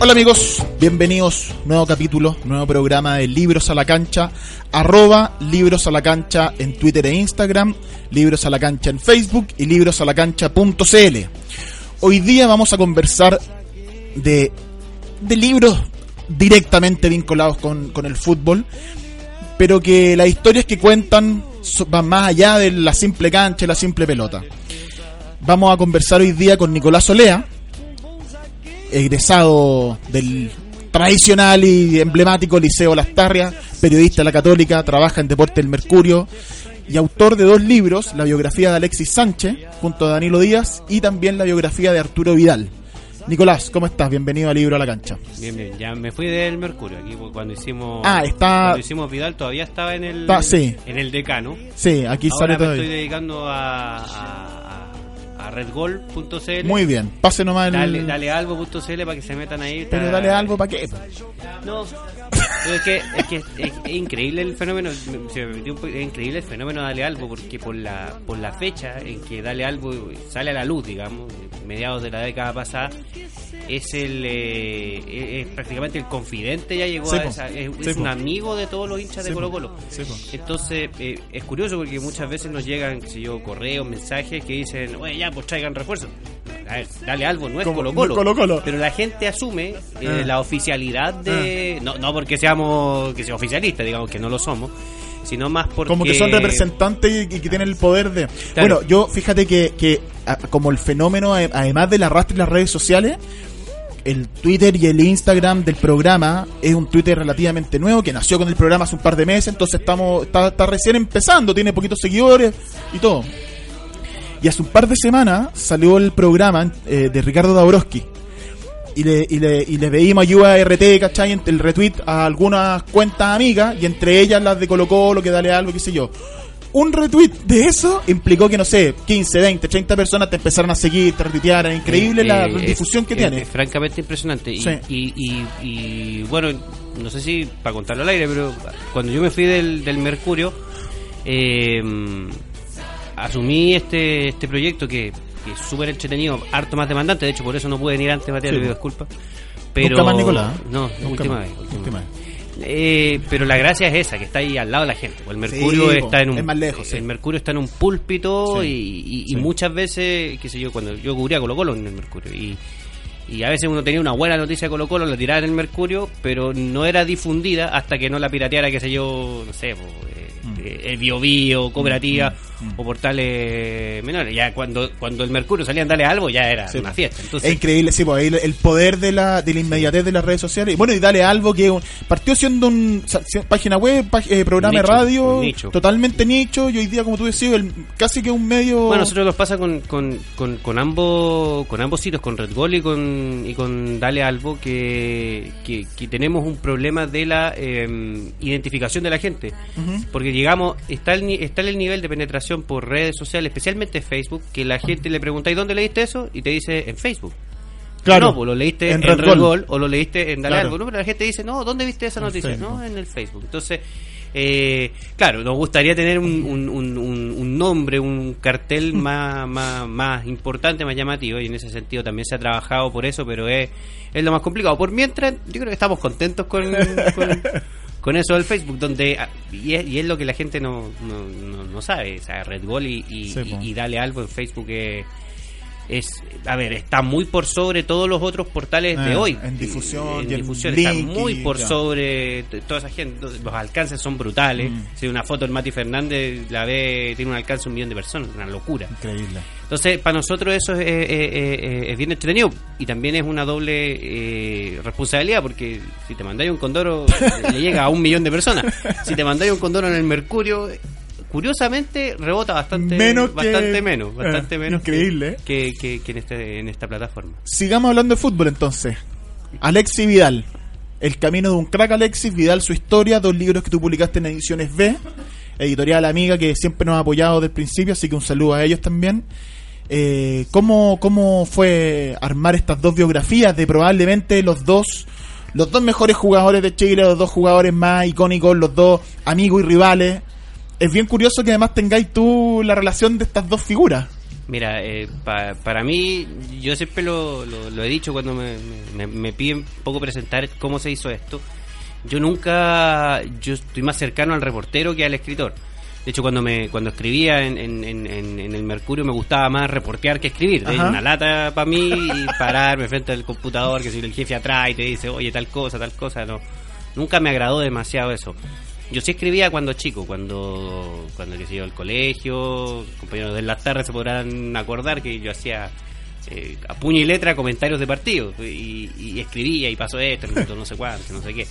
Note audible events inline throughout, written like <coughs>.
Hola amigos, bienvenidos, nuevo capítulo, nuevo programa de Libros a la Cancha, arroba Libros a la Cancha en Twitter e Instagram, Libros a la Cancha en Facebook y librosalacancha.cl. Hoy día vamos a conversar de, de libros directamente vinculados con, con el fútbol, pero que las historias que cuentan van más allá de la simple cancha y la simple pelota. Vamos a conversar hoy día con Nicolás Olea, egresado del tradicional y emblemático Liceo Las Tarrias, periodista de la Católica, trabaja en Deporte del Mercurio y autor de dos libros, la biografía de Alexis Sánchez junto a Danilo Díaz y también la biografía de Arturo Vidal. Nicolás, ¿cómo estás? Bienvenido a Libro a la Cancha. Bien, bien, ya me fui del Mercurio. Aquí cuando hicimos. Ah, está- Cuando hicimos Vidal todavía estaba en el. Está- sí. En el decano. Sí, aquí Ahora sale me todavía. estoy dedicando a. a, a- redgol.cl. Muy bien, pase nomás el... Dale, dale algo.cl para que se metan ahí. Pero dale algo para qué. No, es que, es, que es, es increíble el fenómeno, me un es increíble el fenómeno de Dale Albo, porque por la, por la fecha en que Dale Albo sale a la luz, digamos, mediados de la década pasada, es el eh, es, prácticamente el confidente, ya llegó a esa, es, un amigo de todos los hinchas de. Colo Colo. Entonces, eh, es curioso porque muchas veces nos llegan, sé yo, correos, mensajes que dicen, oye, ya, pues traigan refuerzo. A ver, Dale Albo no es Colo Colo. Pero la gente asume eh, Ah. la oficialidad de... No, no porque seamos que sea oficialistas, digamos que no lo somos, sino más porque... Como que son representantes y, que tienen el poder de... Claro. Bueno, yo fíjate que, que a- como el fenómeno, además del arrastre de las redes sociales, el Twitter y el Instagram del programa es un Twitter relativamente nuevo que nació con el programa hace un par de meses, entonces estamos está, está recién empezando, tiene poquitos seguidores y todo. Y hace un par de semanas salió el programa eh, de Ricardo Dabrowski. Y le, y, le, y le pedimos ayuda a RT, ¿cachai? El retweet a algunas cuentas amigas y entre ellas las de Colo Colo, que dale algo, qué sé yo. Un retweet de eso implicó que, no sé, 15, 20, 30 personas te empezaron a seguir, te retuitearan. Increíble la Eh, difusión que tiene. Francamente impresionante. Y, Sí. y, y- y, bueno, no sé si para contarlo al aire, pero cuando yo me fui del, del Mercurio, eh, asumí este, este proyecto que, que es súper entretenido, harto más demandante. De hecho, por eso no pude venir antes, Matías, Sí. le pido disculpas. Pero, Nunca más, Nicolás. ¿eh? No, Nunca última más, vez. última última vez. Eh, pero la gracia es esa, que está ahí al lado de la gente. El Mercurio Sí, está en un es más lejos, sí. el Mercurio está en un púlpito Sí, y, y- y sí. muchas veces, qué sé yo, cuando yo cubría Colo Colo en el Mercurio y, y a veces uno tenía una buena noticia de Colo Colo, la tiraba en el Mercurio, pero no era difundida hasta que no la pirateara, qué sé yo, no sé, eh, Mm. eh, el Bio Bio, Cooperativa o portales menores. Ya cuando cuando el Mercurio salía en Dale Algo ya era Sí, una fiesta. Es Entonces, increíble, sí, pues el- el poder de la, de la inmediatez de las redes sociales. Y Bueno, y dale algo que un- partió siendo un página web, pag- eh, programa Nicho, de radio, nicho. totalmente nicho, y hoy día, como tú decías, el- casi que un medio... Bueno, a nosotros nos pasa con, con, con, con ambos con ambos sitios, con Red Bull y con, y con Dale Albo, que, que, que tenemos un problema de la eh, identificación de la gente. Porque llegamos, está el, está el nivel de penetración por redes sociales, especialmente Facebook, que la gente le pregunta, ¿y dónde leíste eso? Y te dice, en Facebook. Claro. No, pues lo leíste En en, Red Red, o lo leíste en Dale Claro. Pero la gente dice, no, ¿dónde viste esa noticia? No, en el Facebook. Entonces, eh, claro, nos gustaría tener un, un, un, un- un nombre, un cartel más, más, más importante, más llamativo, y en ese sentido también se ha trabajado por eso, pero es, es lo más complicado. Por mientras, yo creo que estamos contentos con, con, con eso del Facebook, donde ah, y es, y es lo que la gente no, no, no, no sabe, o sea, Red Bull y, y, Sí, po. y- y Dale Algo en Facebook es es, a ver, está muy por sobre todos los otros portales de Ah, hoy. en difusión En difusión está muy por ya. sobre toda esa gente. Los alcances son brutales. Mm. Si una foto del Mati Fernández la ve, tiene un alcance de un millón de personas, una locura. Increíble. Entonces, para nosotros eso es, eh, eh, eh, es bien entretenido y también es una doble eh, responsabilidad porque si te mandáis un condoro <laughs> le llega a un millón de personas. Si te mandáis un condoro en el Mercurio, curiosamente rebota bastante Menos que- increíble. que, que- que en, este, en esta plataforma. Sigamos hablando de fútbol entonces. Alexis Vidal. El camino de un crack Alexis Vidal, su historia, dos libros que tú publicaste en ediciones B, editorial amiga que siempre nos ha apoyado desde el principio, así que un saludo a ellos también. Eh, ¿cómo, ¿Cómo fue armar estas dos biografías de probablemente los dos los dos mejores jugadores de Chile, los dos jugadores más icónicos, los dos amigos y rivales? Es bien curioso que además tengáis tú la relación de estas dos figuras. Mira, eh, pa- para mí, yo siempre lo, lo- lo he dicho cuando me, me- me piden un poco presentar cómo se hizo esto. Yo nunca, yo estoy más cercano al reportero que al escritor. De hecho, cuando me cuando escribía en, en- en- en- el Mercurio me gustaba más reportear que escribir. Es Ajá. una lata para mí y pararme frente al computador, que si el jefe atrás y te dice, oye, tal cosa, tal cosa. No, nunca me agradó demasiado eso. Yo sí escribía cuando chico, cuando, cuando que yo, el colegio, compañeros de las tardes se podrán acordar que yo hacía eh, a puño y letra comentarios de partido y, y escribía y pasó esto, no sé cuánto, no sé qué.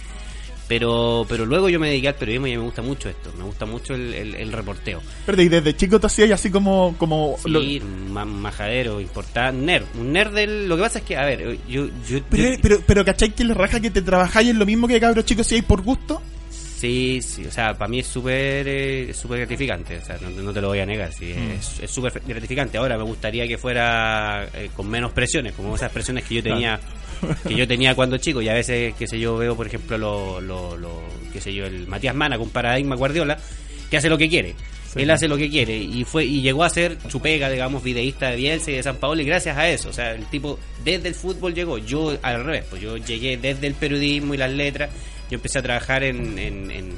Pero, pero luego yo me dediqué al periodismo y me gusta mucho esto, me gusta mucho el, el- el reporteo. Pero y desde chico te hacías así como, como lo- Sí, ma- majadero, importante, nerd, un nerd del... Lo que pasa es que, a ver, yo... yo, Pero, yo- pero, pero ¿cachai que le raja que te trabajáis en lo mismo que cabros chicos si hay por gusto? Sí, sí, o sea, para mí es súper eh, súper gratificante, o sea, no, no te lo voy a negar, sí, Mm. es- súper gratificante. Ahora me gustaría que fuera eh, con menos presiones, como esas presiones que yo tenía que yo tenía cuando chico y a veces, qué sé yo, veo, por ejemplo, lo, lo, lo qué sé yo, el Matías Mana con Paradigma Guardiola, que hace lo que quiere. Él hace lo que quiere y fue y llegó a ser su pega, digamos, videísta de Bielsa y de San Paolo y gracias a eso, o sea, el tipo desde el fútbol llegó, yo al revés, pues yo llegué desde el periodismo y las letras, yo empecé a trabajar en, en, en,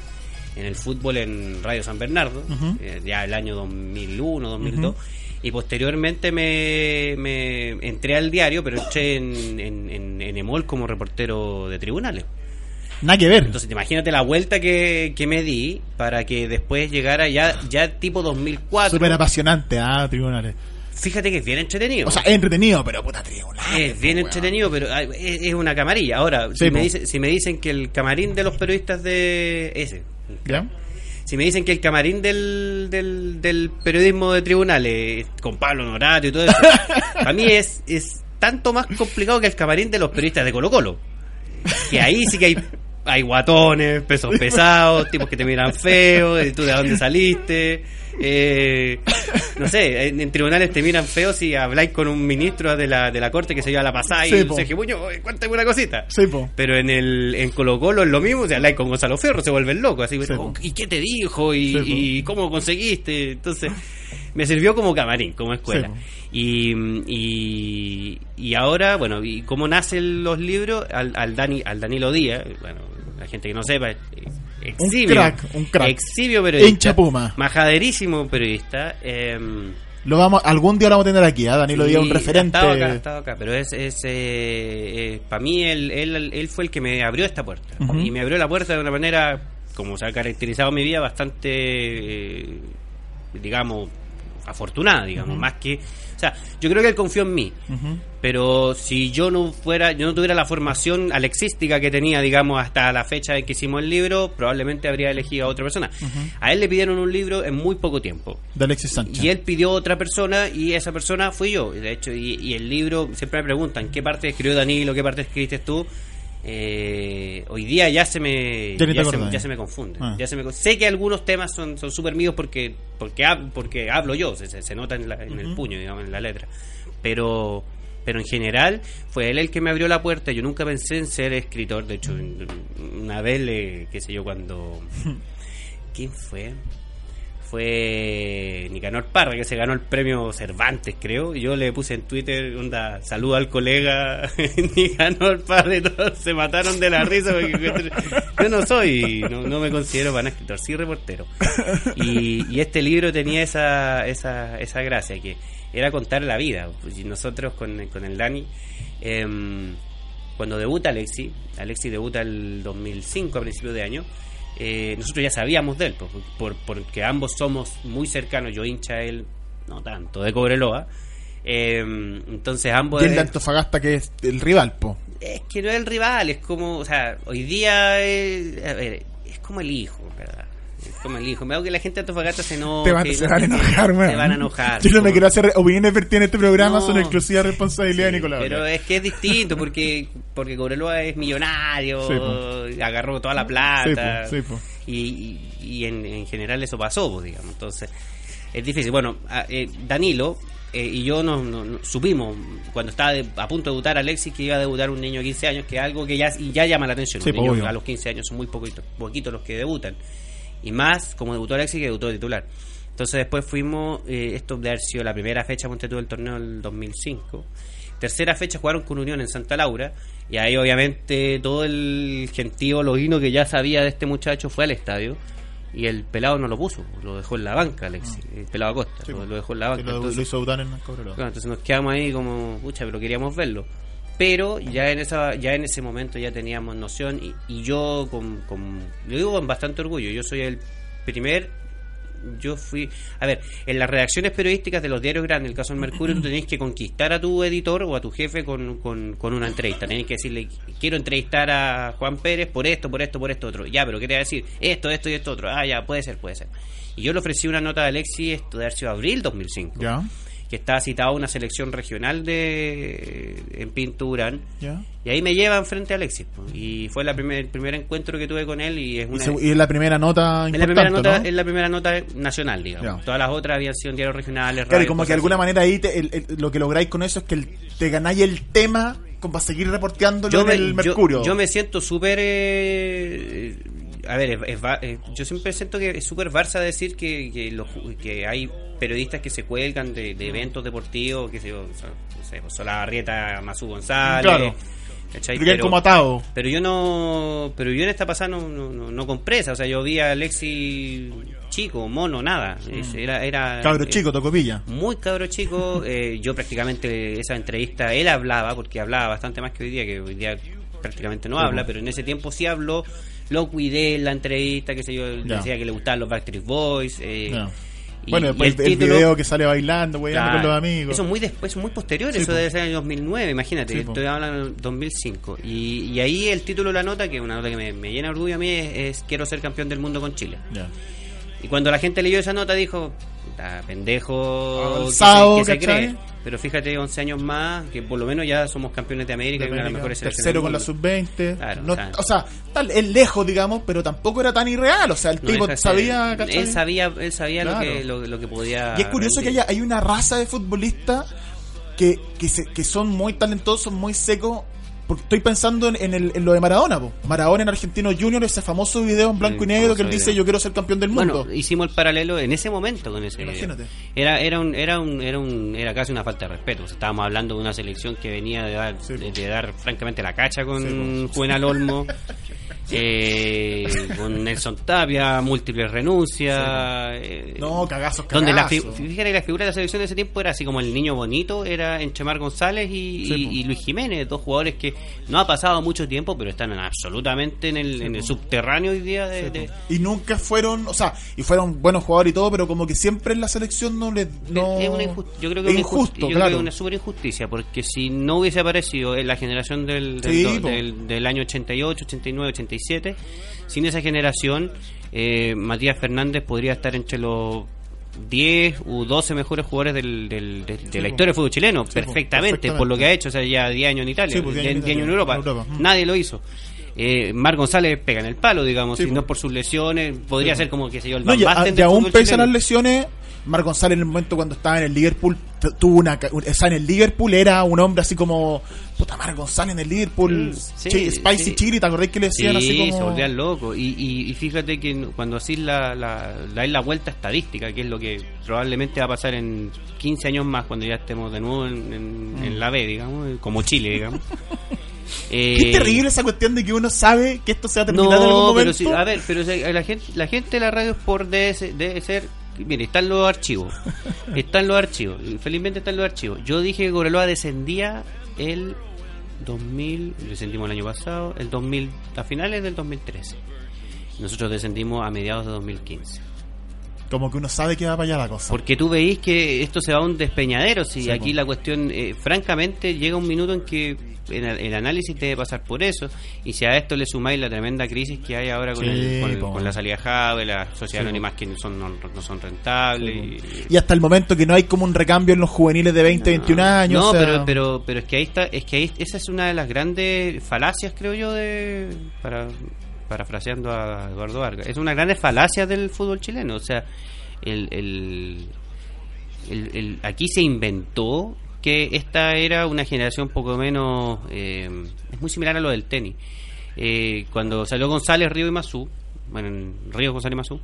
en el fútbol en Radio San Bernardo, eh, ya el año 2001, 2002, y posteriormente me, me entré al diario, pero entré en, en, en, en Emol como reportero de tribunales. Nada que ver. Entonces, imagínate la vuelta que, que me di para que después llegara ya, ya tipo 2004. Súper apasionante, ah, tribunales. Fíjate que es bien entretenido. O sea, es entretenido, pero puta tribunales. es bien weón. entretenido, pero ah, es, es una camarilla. Ahora, Sí, si, me dice- si me dicen que el camarín de los periodistas de ese, ¿Ya? si me dicen que el camarín del, del, del periodismo de tribunales, con Pablo Norato y todo eso, <laughs> para mí es, es tanto más complicado que el camarín de los periodistas de Colo Colo. Que ahí sí que hay, hay guatones, pesos <laughs> pesados, tipos que te miran feo, y tú de dónde saliste. Eh, no sé, en, en tribunales te miran feo si habláis con un ministro de la, de la corte que se lleva la pasada Sí, y po. se oye, cuéntame una cosita. Sí, po. Pero en el en Colo Colo es lo mismo, sea, habláis con Gonzalo Ferro, se vuelven locos, así, Sí, "Oh. ¿y qué te dijo? ¿Y, Sí, y cómo conseguiste? Entonces, me sirvió como camarín, como escuela. Sí, y, y, y ahora, bueno, ¿y cómo nacen los libros? Al, al, Dani, al Danilo Díaz, bueno, la gente que no sepa, eh, eximio, crack, un crack. eximio periodista, Hincha Puma. majaderísimo periodista, em, Lo vamos, algún día lo vamos a tener aquí, ¿ah? Danilo Díaz, un Sí, referente. Ha estado acá, ha estado acá, pero es, es para mí él, él, él fue el que me abrió esta puerta. Ujú. Y me abrió la puerta de una manera, como se ha caracterizado mi vida, bastante, eh, digamos, afortunada, digamos, más que... Sea, yo creo que él confió en mí. Pero si yo no fuera, yo no tuviera la formación alexística que tenía, digamos, hasta la fecha en que hicimos el libro, probablemente habría elegido a otra persona. A él le pidieron un libro en muy poco tiempo. De Alexis Sánchez. Y él pidió otra persona y esa persona fui yo. De hecho, y, y el libro, siempre me preguntan, ¿qué parte escribió Danilo? ¿Qué parte escribiste tú? Eh, hoy día ya se me Ya ya, se, acordás. ya se me confunde. Ah. Ya se me, sé que algunos temas son son súper míos porque porque, hab- porque hablo yo, se, se- se nota en, la- en el puño, digamos, en la letra. Pero pero en general fue él el que me abrió la puerta. Yo nunca pensé en ser escritor. De hecho, una vez, le, qué sé yo, cuando... <laughs> ¿Quién fue? Fue Nicanor Parra, que se ganó el premio Cervantes, creo. Yo le puse en Twitter, onda, saludo al colega <laughs> Nicanor Parra y todos se mataron de la risa porque yo no soy, no, no me considero para escritor, sí reportero. Y, y este libro tenía esa, esa, esa gracia, que era contar la vida. Pues, y nosotros con, con el Dani, em, cuando debuta Alexi, Alexi debuta el 2005 a principios de año, eh, nosotros ya sabíamos de él, pues, por, porque ambos somos muy cercanos, yo hincha a él, no tanto, de Cobreloa. em, entonces ambos... Y el de Antofagasta que es el rival, po. Es que no es el rival, es como, o sea, hoy día es, a ver, es como el hijo, ¿verdad? Como el hijo. Me hago que la gente de Antofagasta se. Te van, se van a enojar, weón. Se van a enojar. Yo no me Como- quiero hacer opiniones vertidas en este programa, No. son exclusiva responsabilidad de Nicolás. Pero es que es distinto porque porque Cobreloa es millonario, Sí, agarró toda la plata. Sí, po, sí, po. Y, y- y en, en general eso pasó, pues, digamos. Entonces, es difícil. Bueno, eh, Danilo eh, y yo nos, nos- nos supimos cuando estaba de- a punto de debutar Alexis que iba a debutar un niño de 15 años, que es algo que ya, y ya llama la atención. Sí, niños a los 15 años son muy poquitos, poquitos los que debutan. Y más como debutó Alexis que debutó de titular. Entonces después fuimos, eh, esto de haber sido la primera fecha, ponte del torneo del 2005. Tercera fecha jugaron con Unión en Santa Laura. Y ahí obviamente todo el gentío logino que ya sabía de este muchacho fue al estadio. Y el pelado no lo puso, lo dejó en la banca, Alexis. El pelado Acosta, Ah. Sí, lo, lo dejó en la banca. Lo, Entonces- lo hizo en Cobreloa. Claro, entonces nos quedamos ahí como, pucha, pero queríamos verlo. Pero ya en esa ya en ese momento ya teníamos noción y, yo con, lo digo con bastante orgullo, yo soy el primer yo fui, a ver, en las redacciones periodísticas de los diarios grandes, el caso del Mercurio, tú tenés que conquistar a tu editor o a tu jefe con, con, con una entrevista. Tenés que decirle, quiero entrevistar a Juan Pérez por esto, por esto, por esto, otro. Ya, pero ¿qué te va a decir? Esto, esto y esto otro. Ah, ya, puede ser, puede ser. Y yo le ofrecí una nota a Alexis, esto de haber sido abril 2005 Ya, que estaba citado a una selección regional de en Pinturán y ahí me llevan frente a Alexis y fue la primer, el primer encuentro que tuve con él y es una se- y es la primera nota es la primera nota ¿no? es la primera nota nacional digamos todas las otras habían sido en diarios regionales Claro, y radio, como que de alguna así. manera ahí te- el- el- lo que lográis con eso es que el- te ganáis el tema para seguir reporteándolo en me- el Mercurio. Yo, me siento súper. eh, a ver, es- es eh, yo siempre siento que es súper Barça decir que, que, los ju- que hay periodistas que se cuelgan de, de eventos deportivos, que se o sea, no sé, pues, Solabarrieta, Mazú González. Claro. Pero como. Pero yo no, pero yo en esta pasada no, no, no, no compré esa, o sea, yo vi a Alexi chico, mono, nada, Es- era, era Cabro eh, chico, tocopilla. muy cabro chico, eh, yo prácticamente esa entrevista, él hablaba, porque hablaba bastante más que hoy día, que hoy día prácticamente no habla, pero en ese tiempo sí habló, lo cuidé en la entrevista, que sé yo, decía que le gustaban los Backstreet Boys. eh, y- bueno, y después el, título- video que sale bailando, güey, Claro. con los amigos. Eso es muy después, muy posterior, Sí, eso po. debe ser en el 2009, imagínate, Sí, estoy hablando del 2005. Y, y ahí el título de la nota, que es una nota que me, me llena de orgullo a mí, es, es Quiero ser campeón del mundo con Chile. Y cuando la gente leyó esa nota dijo, "Puta, pendejo, Avanzado, que se, que se ¿cachai? cree. Pero fíjate, 11 años más, que por lo menos ya somos campeones de América, y una de las mejores Tercero con la mundo. sub-20. Claro, No- o sea- tal, es lejos, digamos, pero tampoco era tan irreal. O sea, el No tipo de ser- sabía. Él sabía, él sabía lo, que, lo, lo que podía... Y es curioso que haya, hay una raza de futbolistas que, que, se- que son muy talentosos, muy secos. Porque estoy pensando en, en, el- en lo de Maradona. po. Maradona en Argentino Junior, ese famoso video en blanco Sí, y negro que él dice yo quiero ser campeón del mundo. Bueno, hicimos el paralelo en ese momento con ese video. Imagínate. Era era un era un era un era casi una falta de respeto. O sea, estábamos hablando de una selección que venía de dar Sí, de, po. de dar francamente la cacha con Sí, Juvenal Olmo. <laughs> eh, con Nelson Tapia, múltiples renuncias. eh, no, cagazos, cagazos. donde la fíjate que la figura de la selección de ese tiempo era así como el niño bonito, era Enchemar González y, Sí, y- po. y Luis Jiménez, dos jugadores que no ha pasado mucho tiempo, pero están en- absolutamente en el, en el subterráneo hoy día de, de- Y nunca fueron, o sea, y fueron buenos jugadores y todo, pero como que siempre en la selección no les. No, es una injusticia. Yo creo que es injusto, creo claro. que una súper injusticia, porque si no hubiese aparecido en la generación del, del, do- del, del año 88, 89, 87, sin esa generación, eh, Matías Fernández podría estar entre los 10 u 12 mejores jugadores del, del- de, de Sí, la historia del fútbol chileno, Sí, perfectamente, perfectamente. por lo que ha hecho, o sea, ya 10 años en Italia, Sí, pues, 10 10 años en 10 años en Italia, Europa, nadie lo hizo. Eh, Mar González pega en el palo, digamos, si no por sus lesiones, podría ser como, que sé yo, el No, Van y, a- Basten y del aún pese a las lesiones, Mar González en el momento cuando estaba en el Liverpool tuvo una o sea, en el Liverpool era un hombre así como puta Mar González en el Liverpool Sí, chi- Spicy sí. Chili ¿te acordás que le decían así Sí, como se volvían locos. Y, y, y fíjate que cuando así la, la, dais la vuelta estadística, que es lo que probablemente va a pasar en 15 años más, cuando ya estemos de nuevo en, en- Mm. en la B, digamos, como Chile, digamos. <laughs> Eh, <laughs> Qué terrible esa cuestión de que uno sabe que esto se va a terminar en algún momento. pero sí, a ver, pero la gente, la gente de la radio debe ser, debe ser mire, están los archivos. Están los archivos. Felizmente están los archivos. Yo dije que Cobreloa descendía el 2000, descendimos el año pasado, el 2000, a finales del 2013. Nosotros descendimos a mediados de 2015. Como que uno sabe que va para allá la cosa. Porque tú veis que esto se va a un despeñadero. Si Sí, aquí la cuestión, eh, francamente, llega un minuto en que el, el análisis debe pasar por eso. Y si a esto le sumáis la tremenda crisis que hay ahora con, Sí, el- con, po. con la salida Jave, las sociedades Sí, anónimas que no son, no, no son rentables. y- Y hasta el momento que no hay como un recambio en los juveniles de 20, 21 años. No, o sea, pero, pero, pero es que ahí está, es que ahí, esa es una de las grandes falacias, creo yo, de para parafraseando a Eduardo Vargas, es una grande falacia del fútbol chileno. O sea, el, el, el- el- aquí se inventó que esta era una generación poco menos, eh, es muy similar a lo del tenis. Eh, cuando salió González, Río y Mazú, bueno, en Río, González y Mazú,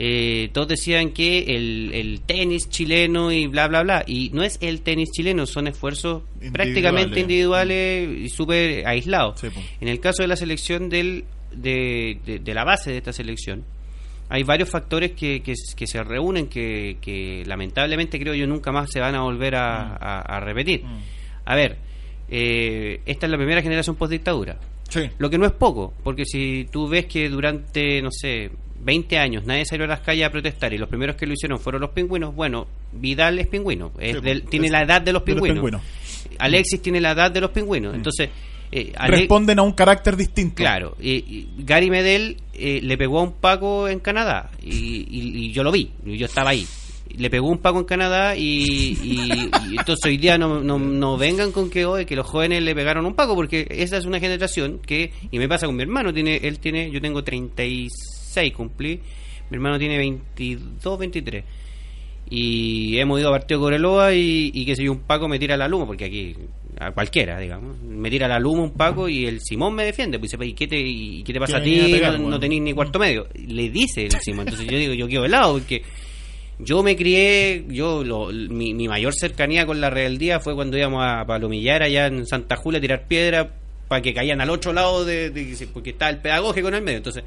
eh, todos decían que el, el tenis chileno y bla, bla, bla. Y no es el tenis chileno, son esfuerzos Individuales. prácticamente individuales y súper aislados. Sí, po. En el caso de la selección del, de, de- de la base de esta selección, hay varios factores que, que, que se reúnen que, que lamentablemente creo yo nunca más se van a volver a, a- a repetir. A ver, eh, esta es la primera generación post-dictadura. Sí. Lo que no es poco, porque si tú ves que durante, no sé, 20 años nadie salió a las calles a protestar y los primeros que lo hicieron fueron los pingüinos, bueno, Vidal es pingüino, es Sí, del- pues, tiene es la edad de los de los pingüinos. pingüinos. Alexis tiene la edad de los pingüinos. Entonces, eh, Responden a un carácter distinto. Claro, y, y Gary Medel eh, le pegó a un Paco en Canadá y, y- y yo lo vi, yo estaba ahí. Le pegó un Paco en Canadá y, entonces hoy día no, no, no vengan con que hoy que los jóvenes le pegaron un Paco porque esa es una generación que y me pasa con mi hermano tiene él tiene yo tengo 36 cumplí mi hermano tiene 22 23 y hemos ido a partido Coreloa y, y que si un Paco me tira la luma, porque aquí a cualquiera, digamos, me tira la luma un Paco y el Simón me defiende, pues dice, "¿Y qué te, y qué te pasa a ti? pegar, no, no bueno". tenéis ni cuarto medio. Le dice el Simón, entonces yo digo, yo quedo helado, porque yo me crié, yo lo- mi, mi mayor cercanía con la rebeldía fue cuando íbamos a Palomillar allá en Santa Julia a tirar piedra para que caían al otro lado de, de- porque estaba el pedagógico en el medio, entonces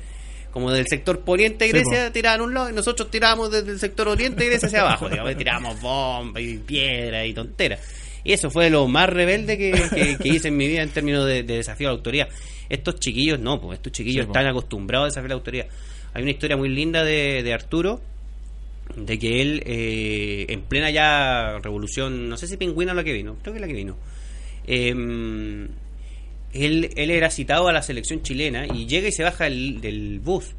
como del sector poniente de Sí, Grecia tiraban un lado y nosotros tirábamos desde el sector oriente de Grecia hacia abajo, digamos, tirábamos bombas y piedra y tonteras. Y eso fue lo más rebelde que, que- que hice en mi vida en términos de, de desafío a la autoridad. Estos chiquillos no, pues estos chiquillos Sí, po. están acostumbrados a desafiar la autoridad. Hay una historia muy linda de, de Arturo, de que él eh, en plena ya revolución, no sé si pingüina o la que vino, creo que la que vino. em, él, él era citado a la selección chilena y llega y se baja del, del bus.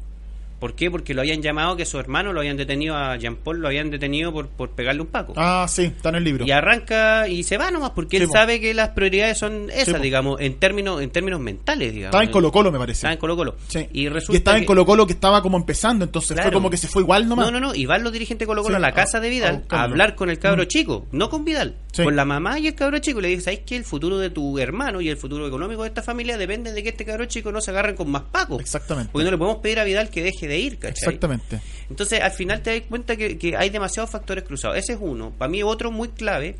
¿Por qué? Porque lo habían llamado que su hermano lo habían detenido a Jean Paul, lo habían detenido por, por pegarle un paco. Ah, sí, está en el libro. Y arranca y se va nomás porque Sí, él po. sabe que las prioridades son esas, digamos, en términos en términos mentales, digamos. Estaba en Colo Colo, me parece. Estaba en Colo Colo. Sí. Y resulta estaba en Colo Colo que estaba como empezando, entonces Claro. fue como que se fue igual nomás. No, no, no. Y van los dirigentes de Colo Colo a la a- casa de a Vidal a, buscarlo. hablar con el cabro Mm. chico, no con Vidal, con la mamá y el cabro chico. Y le dice, ¿sabes que El futuro de tu hermano y el futuro económico de esta familia depende de que este cabro chico no se agarren con más pacos. Exactamente. Porque no le podemos pedir a Vidal que deje de ir, ¿cachai? Exactamente. Entonces, al final te das cuenta que, que hay demasiados factores cruzados. Ese es uno. Para mí, otro muy clave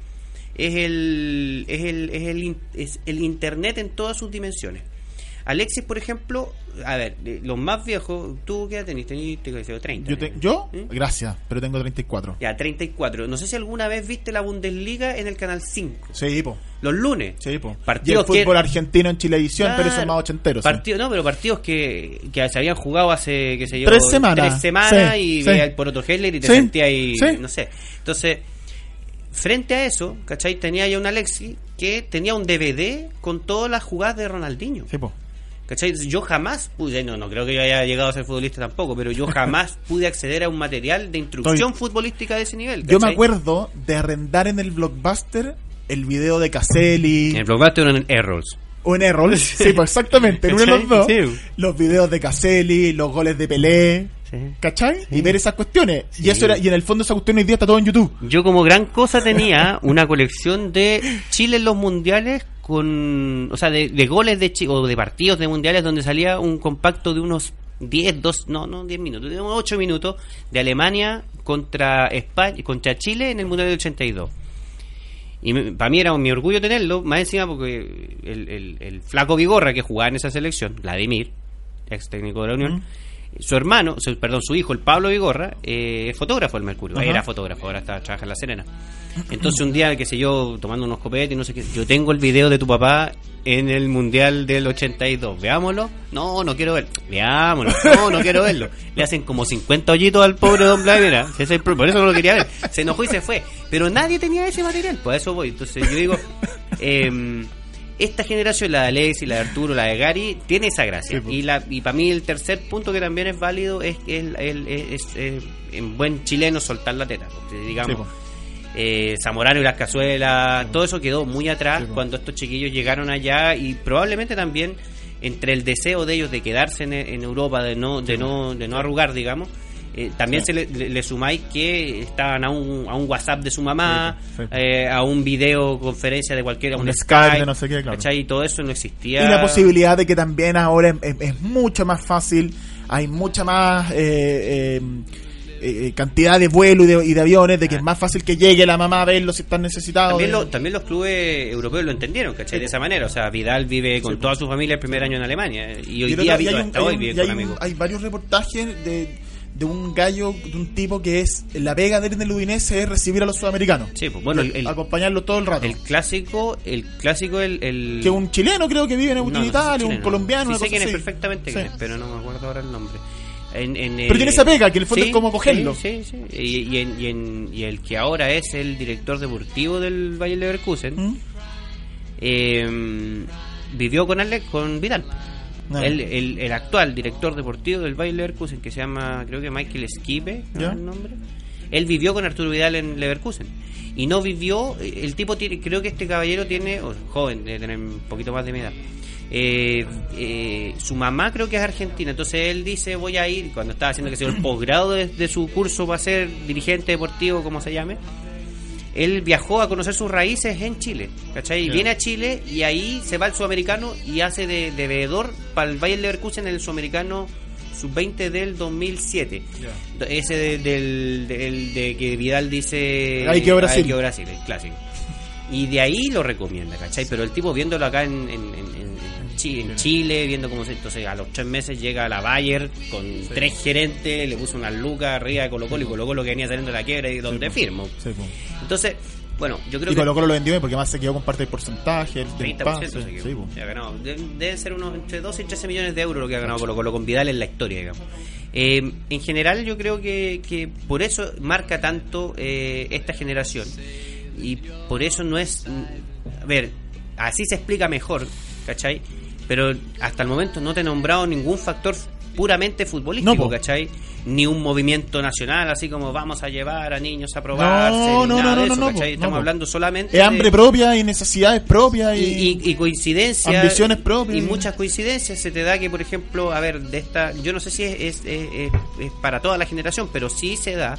es el, es el, es el, in- es el Internet en todas sus dimensiones. Alexis, por ejemplo, a ver, los más viejos, ¿tú qué edad tenés? Tenés, te decía, 30. Yo, te- yo gracias, pero tengo 34. Ya, 34. No sé si alguna vez viste la Bundesliga en el canal 5. Sí, po. Los lunes. Sí, po. Partidos y el fútbol que- argentino en Chilevisión, pero eso es Claro. más ochentero. sí. Partido, no, pero partidos que, que se habían jugado hace, qué sé yo, Tres semanas. tres semanas Sí, y sí. veías por otro Heller y te Sí, sentías ahí, sí. no sé. Entonces, frente a eso, ¿cachai? Tenía ya un Alexi que tenía un DVD con todas las jugadas de Ronaldinho. Sí, po. ¿Cachai? Yo jamás pude, no, no creo que yo haya llegado a ser futbolista tampoco, pero yo <laughs> jamás pude acceder a un material de instrucción Estoy- futbolística de ese nivel. Yo me acuerdo de arrendar en el blockbuster el video de Caselli En el blockbuster o en Errols. o en Errol. <laughs> Sí, pues exactamente, en uno de los dos. Sí. Los videos de Caselli, los goles de Pelé. Sí. ¿cachai? Y ver esas cuestiones. Sí. Y eso era, y en el fondo esa cuestión hoy día está todo en YouTube. Yo como gran cosa tenía una colección de Chile en los mundiales con, o sea, de, goles de Chi- o de partidos de mundiales donde salía un compacto de unos 10, 2, no, no 10 minutos, de unos 8 minutos de Alemania contra España, contra Chile en el mundial del 82. Y para mí era mi orgullo tenerlo, más encima porque el, el- el flaco Vigorra que jugaba en esa selección, Vladimir, ex técnico de la Unión, su hermano, su- perdón, su hijo, el Pablo Vigorra, eh, es fotógrafo del Mercurio, Ajá. era fotógrafo, ahora está, trabaja en La Serena. Entonces un día, qué sé yo, tomando unos copetes y no sé qué, yo tengo el video de tu papá en el Mundial del 82, veámoslo. No, no quiero verlo. Veámoslo. No, no quiero verlo. Le hacen como 50 hoyitos al pobre Don Blas, mira, por eso no lo quería ver. Se enojó y se fue. Pero nadie tenía ese material, pues a eso voy. Entonces yo digo, em, esta generación, la de Alex y la de Arturo, la de Gary, tiene esa gracia. Sí, pues. y la y para mí el tercer punto que también es válido es que es, eh, en buen chileno soltar la teta. Digamos, Sí, pues. eh, Zamorano y las cazuelas, todo eso quedó muy atrás cuando estos chiquillos llegaron allá y probablemente también entre el deseo de ellos de quedarse en, en Europa, de no, de no, de no arrugar, digamos. Eh, también Sí. se le, le- le sumáis que estaban a un, a un WhatsApp de su mamá, Sí, sí. eh, a un videoconferencia de cualquiera, Un un, Skype de no sé qué, claro. Y todo eso no existía. Y la posibilidad de que también ahora es, es- es mucho más fácil, hay mucha más eh, eh, eh, cantidad de vuelos y de, y de aviones, de que es más fácil que llegue la mamá a verlo si están necesitados. También, de- lo- también los clubes europeos lo entendieron, ¿cachai? De esa manera. O sea, Vidal vive con toda su familia el primer año en Alemania. eh, Y hoy día vive hay hasta hay hoy un- hay un- amigos. hay varios reportajes de, de un gallo, de un tipo que es la pega de él en el Udinese es recibir a los sudamericanos. Sí, pues bueno, el, el- acompañarlo todo el rato. el clásico, el clásico, el... el- que un chileno creo que vive en, No, no Italia, un colombiano, Sí una sé cosa quién es perfectamente Sí. quién es, pero no me acuerdo ahora el nombre. En- en Pero tiene esa pega, que el fondo es como cogerlo. Sí, sí. Y, y en- y en- y el que ahora es el director deportivo del Bayer Leverkusen, ¿Mm? eh, vivió con Alex, con Vidal. Ah. El, el- el actual director deportivo del Bayer Leverkusen, que se llama, creo que Michael Skipe, ¿no el nombre? Él vivió con Arturo Vidal en Leverkusen. Y no vivió, el tipo tiene, creo que este caballero tiene, joven, debe tener un poquito más de mi edad. Eh, eh, su mamá creo que es argentina, entonces él dice voy a ir, cuando estaba haciendo que sea el posgrado de, de su curso para ser dirigente deportivo, como se llame, él viajó a conocer sus raíces en Chile, ¿cachai? Y viene a Chile y ahí se va al sudamericano y hace de, de veedor para el Bayern Leverkusen en el sudamericano sub-20 del 2007. Ese de, del, del- de que Vidal dice... Hay que Brasil. Hay que Brasil, el clásico. Y de ahí lo recomienda, ¿cachai? Pero el tipo viéndolo acá en, en, en- en- en Chi- en Chile, viendo cómo se... Entonces a los tres meses llega la Bayer con tres gerentes, le puso unas lucas arriba de Colo Colo y Colo Colo que venía saliendo de la quiebra y donde firmo. Sí, po. Entonces, bueno, yo creo Y que... Colo Colo lo vendió porque más se quedó con parte del porcentaje, del 30% pase. se quedó. Sí, ha ganado. Deben ser unos entre 12 y 13 millones de euros lo que ha ganado Colo Colo con Vidal en la historia, digamos. Eh, en general, yo creo que, que por eso marca tanto eh, esta generación. Y por eso no es. A ver, así se explica mejor, ¿cachai? Pero hasta el momento no te he nombrado ningún factor puramente futbolístico, No. ¿cachai? Ni un movimiento nacional, así como vamos a llevar a niños a probarse. No, ni no, nada no, de eso, Estamos hablando solamente. Es de- hambre propia y necesidades propias y, y, y, y coincidencias ambiciones propias. y muchas coincidencias se te da que por ejemplo a ver de esta yo no sé si es, es, es- es- es para toda la generación pero sí se da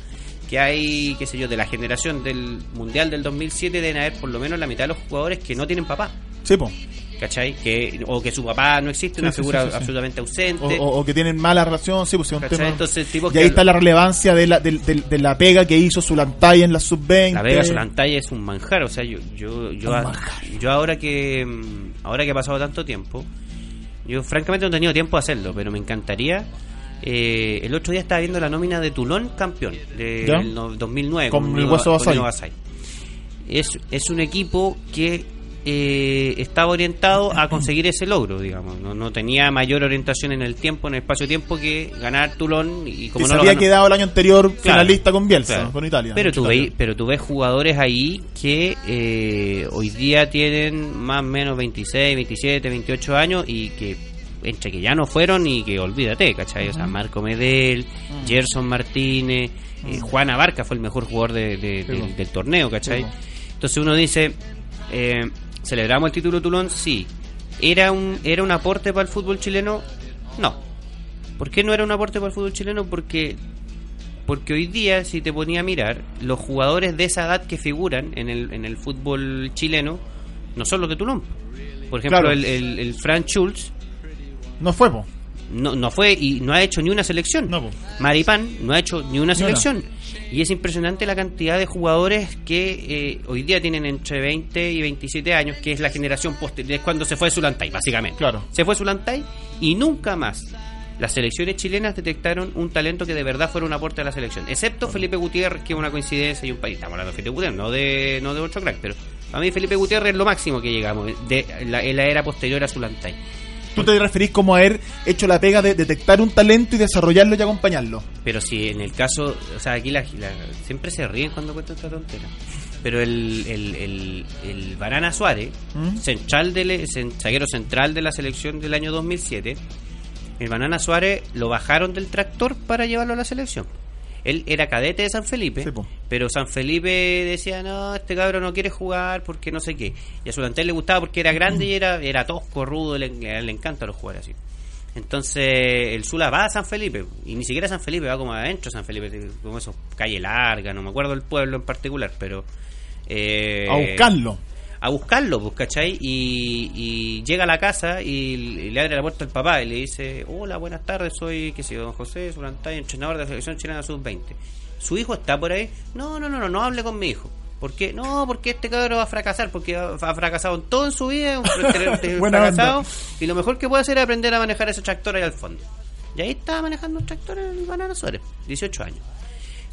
que hay qué sé yo de la generación del mundial del 2007 deben haber por lo menos la mitad de los jugadores que no tienen papá Sí, po. ¿Cachai? que o que su papá no existe Sí, una sí, figura sí, absolutamente ausente O, que tienen mala relación, sí, pues es un tema. entonces tipo y ahí que está la relevancia de la, de, de- de la pega que hizo Zulantay en la sub-20. La Vega Solantaya es un manjar, o sea, yo yo yo, a- yo ahora que mm, ahora que ha pasado tanto tiempo, yo francamente no he tenido tiempo de hacerlo, pero me encantaría. eh, el otro día estaba viendo la nómina de Tulón campeón del no- 2009 Con el Hueso con Basay. Nino Basay. Es es un equipo que eh, estaba orientado a conseguir ese logro, digamos. No, no tenía mayor orientación en el tiempo, en el espacio-tiempo que ganar Tulón y como no se había ganó- quedado el año anterior Claro, finalista con Bielsa, claro. con Italia. Pero tú, ves, pero tú ves jugadores ahí que eh, hoy día tienen más o menos 26, 27, 28 años y que entre que ya no fueron y que olvídate, ¿cachai? O sea, Marco Medel, Gerson Martínez, eh, Juan Abarca fue el mejor jugador de- de- del, del torneo, ¿cachai? Entonces uno dice, eh, ¿celebramos el título Tulón? Sí. ¿Era un, ¿Era un aporte para el fútbol chileno? No. ¿Por qué no era un aporte para el fútbol chileno? Porque porque hoy día, si te ponía a mirar, los jugadores de esa edad que figuran en el, en el fútbol chileno no son los de Tulón. Por ejemplo, Claro. el, el, el Frank Schulz No fue, po. no, no fue y no ha hecho ni una selección. No, po. Maripán no ha hecho ni una Ni una. selección. Y es impresionante la cantidad de jugadores que eh, hoy día tienen entre 20 y 27 años, que es la generación posterior, es cuando se fue Zulantay, básicamente. Claro. Se fue Zulantay y nunca más las selecciones chilenas detectaron un talento que de verdad fuera un aporte a la selección. Excepto Felipe Gutiérrez, que es una coincidencia y un país. Estamos hablando de Felipe Gutiérrez, no de, no de otro crack, pero a mí Felipe Gutiérrez es lo máximo que llegamos de la, en la era posterior a Zulantay. Tú te referís como a haber hecho la pega de detectar un talento y desarrollarlo y acompañarlo. Pero si en el caso, o sea, aquí la, la- siempre se ríen cuando cuento esta tontera. Pero el, el, el, el Barana Suárez, ¿Mm? central del, zaguero central de la selección del año 2007, el Banana Suárez lo bajaron del tractor para llevarlo a la selección. Él era cadete de San Felipe, Sí, pero San Felipe decía, no, este cabrón no quiere jugar porque no sé qué. Y a Sulantel le gustaba porque era grande y era, era tosco, rudo, le, le encanta los jugar así. Entonces el Zula va a San Felipe, y ni siquiera San Felipe, va como adentro de San Felipe, como eso, calle larga, no me acuerdo el pueblo en particular, pero... eh, A buscarlo. A buscarlo, pues, ¿cachai? Y, y llega a la casa y, y le abre la puerta al papá y le dice, hola, buenas tardes, soy, qué sé yo, don José Zulantay, entrenador de la selección chilena sub-20. ¿Su hijo está por ahí? No, no, no, no, no hable con mi hijo. ¿Por qué? No, porque este cabrón va a fracasar, porque ha fracasado en todo en su vida, un <laughs> fracasado, onda. y lo mejor que puede hacer es aprender a manejar ese tractor ahí al fondo. Y ahí estaba manejando un tractor en el Banana Suárez, 18 años.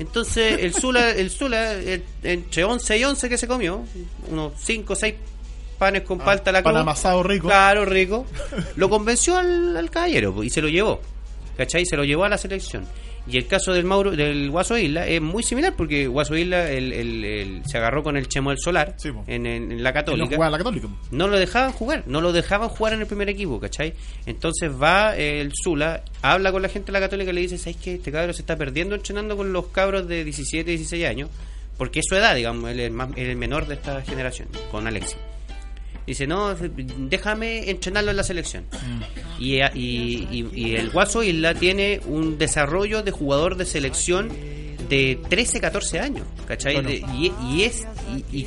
Entonces, el Zula, el Zula el- entre 11 y 11 que se comió, unos 5 o 6 panes con palta a la pan amasado rico. Claro, rico. <laughs> Lo convenció al, al caballero po, y se lo llevó. ¿Cachai? Se lo llevó a la selección. Y el caso del Mauro del Guaso Isla es muy similar porque Guaso Isla el- el- el- se agarró con el Chemo del Solar Sí, en, en- en la no Católica jugaba la Católica. no lo dejaban jugar, no lo dejaban jugar en el primer equipo, ¿cachai? Entonces va eh, el Zula, habla con la gente de la Católica y le dice, ¿sabes qué? Este cabro se está perdiendo entrenando con los cabros de 17, 16 años, porque es su edad, digamos, él es, más- él es el menor de esta generación, con Alexis. Dice, no, déjame entrenarlo en la selección. Y, y, y- y el Guaso Isla tiene un desarrollo de jugador de selección de 13, 14 años, ¿cachai? Bueno. De- y, es, y,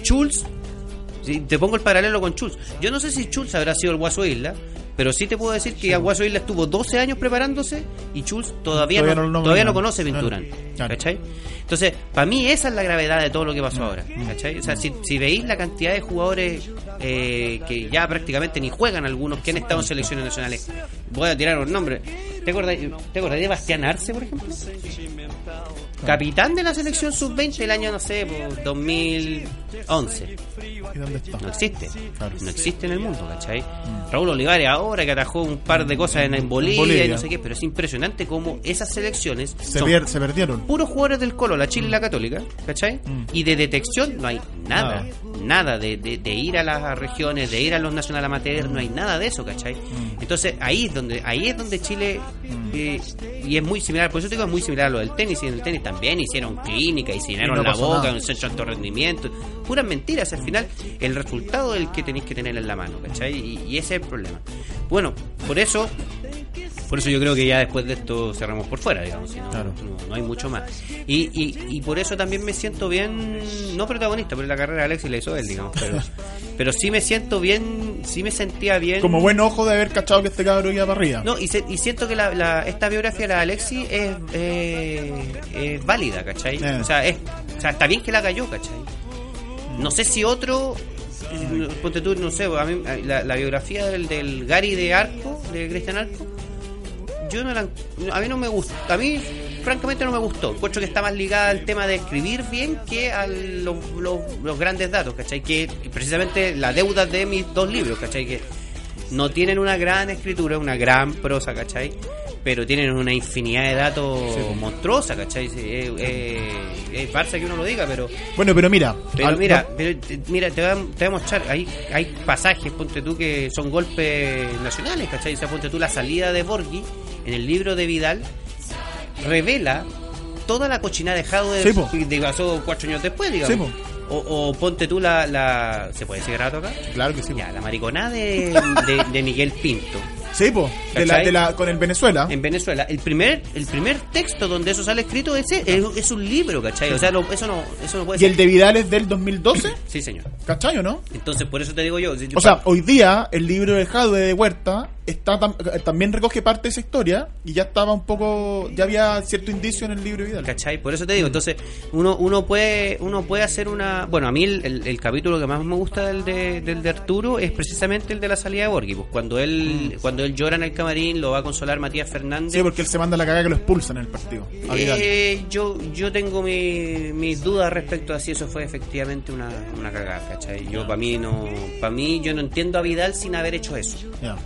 Sí, te pongo el paralelo con Schulz. Yo no sé si Schulz habrá sido el Guaso Isla, pero sí te puedo decir que el Guaso Isla estuvo 12 años preparándose y Schulz todavía, Todavía no, todavía no conoce. Claro, claro. ¿Cachai? Entonces, para mí esa es la gravedad de todo lo que pasó ahora. ¿Cachai? O sea, si, si veis la cantidad de jugadores eh, que ya prácticamente ni juegan algunos que han estado en selecciones nacionales, voy a tirar un nombre. ¿Te acordás, ¿te acordás de Bastián Arce, por ejemplo? Capitán de la selección sub-20 el año, no sé, pues, 2011. ¿Y dónde está? No existe. Claro. No existe en el mundo, ¿cachai? Raúl Olivares ahora que atajó un par de cosas en, en Bolivia, Bolivia. y no sé qué, pero es impresionante cómo esas selecciones Se, son pier- se perdieron. puros jugadores del Colo, la Chile y la Católica, ¿cachai? Mm. Y de detección no hay nada, Nada. nada, de, de- de ir a las regiones, de ir a los Nacional Amateur, no hay nada de eso, ¿cachai? Mm. Entonces ahí es donde ahí es donde Chile eh, y es muy similar, por eso te digo es muy similar a lo del tenis, y en el tenis también hicieron clínica, y se llenaron no la boca, nada. un centro de alto rendimiento, puras mentiras, al final el resultado es el que tenéis que tener en la mano, ¿cachai? Y, y ese es el problema. Bueno, por eso por eso yo creo que ya después de esto cerramos por fuera, digamos, si no, Claro. no, no hay mucho más. Y, y, y por eso también me siento bien, no protagonista, porque la carrera de Alexis la hizo él, digamos, pero, <laughs> pero sí me siento bien, sí me sentía bien. Como buen ojo de haber cachado que este cabro iba para arriba. No, y, se- y siento que la, la- esta biografía de la Alexis es, eh, es válida, ¿cachai? Eh. O, sea, es, o sea, está bien que la cayó, ¿cachai? No sé si otro, ponte tú, no sé, a mí, la, la biografía del, del Gary de Arco, de Cristian Arco, yo no la, a mí no me gusta, a mí francamente no me gustó, encuentro que está más ligada al tema de escribir bien que a los, los- los grandes datos, ¿cachai? Que precisamente la deuda de mis dos libros, ¿cachai? Que no tienen una gran escritura, una gran prosa, ¿cachai? Pero tienen una infinidad de datos monstruosa, ¿cachai? Sí, Es, es, es farsa que uno lo diga, pero Bueno, pero mira. pero al- mira, pero, te- mira, te voy, a, te voy a mostrar, hay, hay pasajes, ponte tú, que son golpes nacionales, ¿cachai? O sea, ponte tú la salida de Borghi en el libro de Vidal, revela toda la cochina dejado de, Sí, de pasó cuatro años después, digamos. Sí, o, o ponte tú la, la... ¿Se puede decir grato acá? Claro que sí. Ya, la mariconada de, de, de Miguel Pinto. Sí, po, de la, de la, con el Venezuela. En Venezuela, el primer, el primer texto donde eso sale escrito es, es, es un libro, ¿cachai? O sea, lo- eso, no, eso no puede Y ser. el de Vidal es del 2012, Sí, señor. ¿cachai o no? Entonces, por eso te digo yo. si- O sea, hoy día el libro de Jadwe de Huerta está tam- eh, también recoge parte de esa historia y ya estaba un poco, ya había cierto indicio en el libro de Vidal. ¿Cachai? Por eso te digo, entonces uno uno puede uno puede hacer una... Bueno, a mí el, el- el capítulo que más me gusta del de, del de Arturo es precisamente el de la salida de Borghi, pues cuando él cuando él llora en el camarín, lo va a consolar Matías Fernández. Sí, porque él se manda la cagada que lo expulsan en el partido. Eh, yo yo tengo mi- mis dudas respecto a si eso fue efectivamente una, una cagada, ¿cachai? Yo para mí no para mí yo no entiendo a Vidal sin haber hecho eso.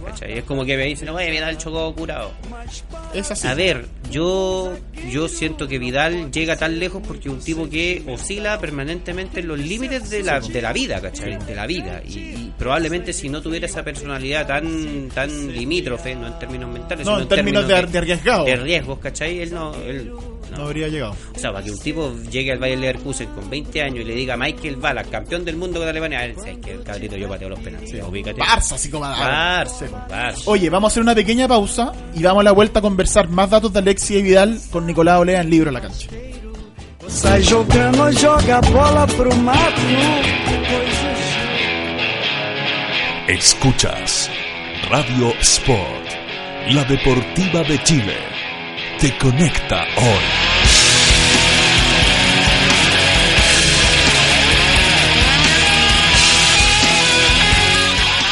¿Cachai? Es como que me dicen, oye, Vidal chocó curado. Es así. A ver, yo yo siento que Vidal llega tan lejos porque es un tipo que oscila permanentemente en los límites de la, de la vida, ¿cachai? De la vida. Y, y probablemente si no tuviera esa personalidad tan tan limítrofe, no en términos mentales, No, sino en términos de, de arriesgado. de riesgos, ¿cachai? Él no... Él, No habría llegado. O sea, para que un tipo llegue al Bayern Leverkusen con 20 años y le diga Michael Ballack, campeón del mundo con Alemania, él dice que el cabrito yo pateo los penales. ubícate. Barça, así como Barça, Barça. Oye, vamos a hacer una pequeña pausa y vamos a la vuelta a conversar más datos de Alexia y Vidal con Nicolás Olea en Libro a la Cancha. Sai jogando, joga a bola pro mato. Escuchas Radio Sport, la deportiva de Chile. Te conecta hoy.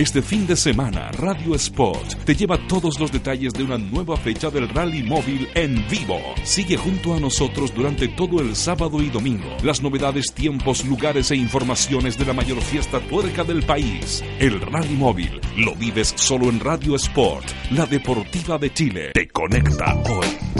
Este fin de semana, Radio Sport te lleva todos los detalles de una nueva fecha del Rally Móvil en vivo. Sigue junto a nosotros durante todo el sábado y domingo. Las novedades, tiempos, lugares e informaciones de la mayor fiesta tuerca del país. El Rally Móvil lo vives solo en Radio Sport, la deportiva de Chile. Te conecta hoy.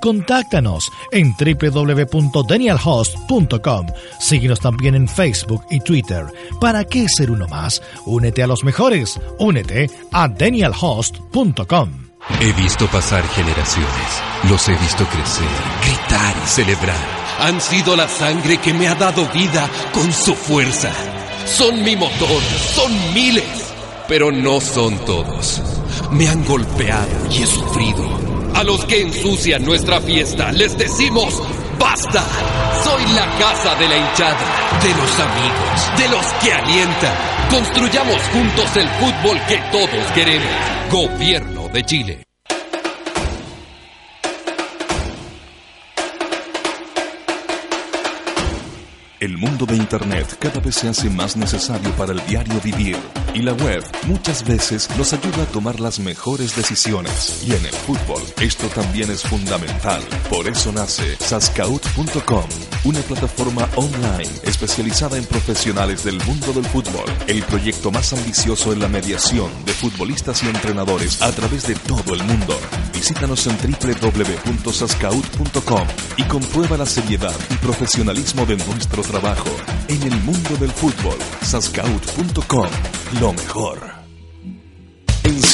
Contáctanos en www.danielhost.com. Síguenos también en Facebook y Twitter. ¿Para qué ser uno más? Únete a los mejores. Únete a danielhost.com. He visto pasar generaciones, los he visto crecer, gritar y celebrar. Han sido la sangre que me ha dado vida con su fuerza. Son mi motor, son miles, pero no son todos. Me han golpeado y he sufrido. A los que ensucian nuestra fiesta les decimos ¡Basta! Soy la casa de la hinchada, de los amigos, de los que alientan. Construyamos juntos el fútbol que todos queremos. Gobierno de Chile. El mundo de Internet cada vez se hace más necesario para el diario vivir y la web muchas veces nos ayuda a tomar las mejores decisiones. Y en el fútbol esto también es fundamental. Por eso nace Sascaut.com, una plataforma online especializada en profesionales del mundo del fútbol. El proyecto más ambicioso en la mediación de futbolistas y entrenadores a través de todo el mundo. Visítanos en www.sascaut.com y comprueba la seriedad y profesionalismo de nuestro trabajo. En el mundo del fútbol, sascaut.com, lo mejor.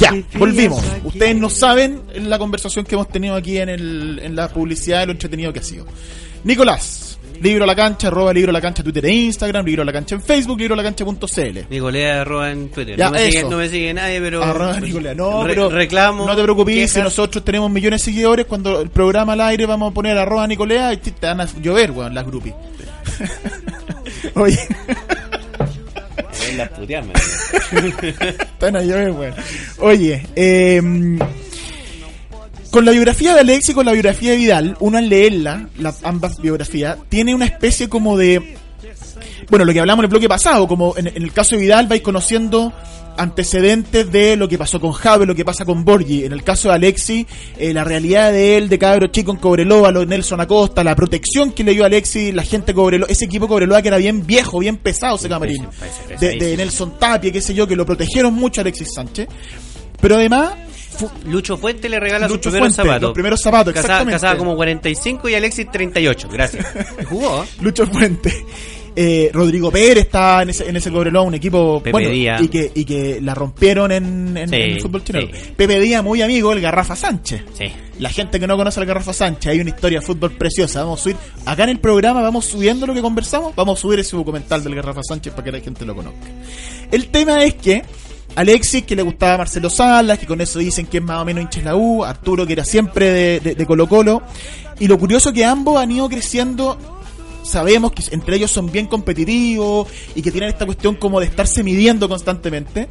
Ya, volvimos. Ustedes no saben la conversación que hemos tenido aquí en, el, en la publicidad de lo entretenido que ha sido. Nicolás, libro a la cancha, arroba libro a la cancha Twitter e Instagram, libro a la cancha en Facebook, libro a la cancha.cl. Nicolea arroba en Twitter. Ya, no, me sigue, eso. no me sigue nadie, pero. Arroba Nicolás. No, Re- pero reclamo. no te preocupes, si nosotros tenemos millones de seguidores, cuando el programa al aire vamos a poner arroba Nicolea y te te van a llover, weón, las groupies. <laughs> Oye, Puteas, man. Están a weón. Oye, eh, con la biografía de Alex y con la biografía de Vidal, uno al leerla, las ambas biografías, tiene una especie como de. Bueno, lo que hablamos en el bloque pasado, como en, en el caso de Vidal vais conociendo antecedentes de lo que pasó con Javi, lo que pasa con Borgi. En el caso de Alexi, eh, la realidad de él, de cabro chico en Cobreloa, lo de Nelson Acosta, la protección que le dio a Alexi, la gente Cobreloa, ese equipo Cobreloa que era bien viejo, bien pesado ese camarín. De. Nelson Tapia, qué sé yo, que lo protegieron mucho a Alexis Sánchez. Pero además, Lucho Fuente le regala sus Lucho primeros Fuente, zapatos. los primeros zapatos, exactamente. casaba como 45 y Alexis 38. Gracias. <laughs> Jugó. Lucho Fuente. Eh, Rodrigo Pérez está en ese, en ese Cobreloa, un equipo Pepe bueno, y que, y que la rompieron en, en- Sí, en el fútbol chileno. sí. Pepe Díaz, muy amigo del Garrafa Sánchez. Sí. La gente que no conoce al Garrafa Sánchez, hay una historia de fútbol preciosa. Vamos a subir, acá en el programa vamos subiendo lo que conversamos, vamos a subir ese documental del Garrafa Sánchez para que la gente lo conozca. El tema es que Alexis, que le gustaba a Marcelo Salas, que con eso dicen que es más o menos hincha la U, Arturo, que era siempre de, de- de Colo Colo, y lo curioso que ambos han ido creciendo sabemos que entre ellos son bien competitivos y que tienen esta cuestión como de estarse midiendo constantemente.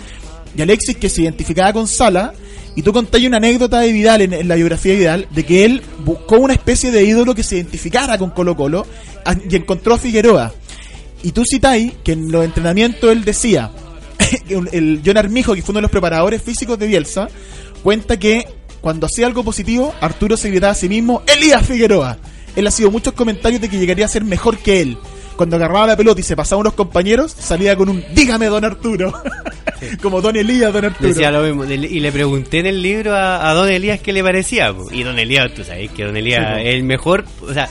Y Alexis que se identificaba con Sala, y tú contáis una anécdota de Vidal en, la biografía de Vidal, de que él buscó una especie de ídolo que se identificara con Colo Colo y encontró a Figueroa. Y tú citáis que en los entrenamientos él decía, <laughs> el, el John Armijo, que fue uno de los preparadores físicos de Bielsa, cuenta que cuando hacía algo positivo, Arturo se gritaba a sí mismo, Elías Figueroa. Él ha sido muchos comentarios de que llegaría a ser mejor que él. Cuando agarraba la pelota y se pasaba a unos compañeros, salía con un dígame don Arturo. <laughs> Como don Elías, don Arturo. Decía lo mismo. Y le pregunté en el libro a, a Don Elías qué le parecía. po. Y Don Elías, tú sabes que Don Elías Sí, es el mejor. O sea,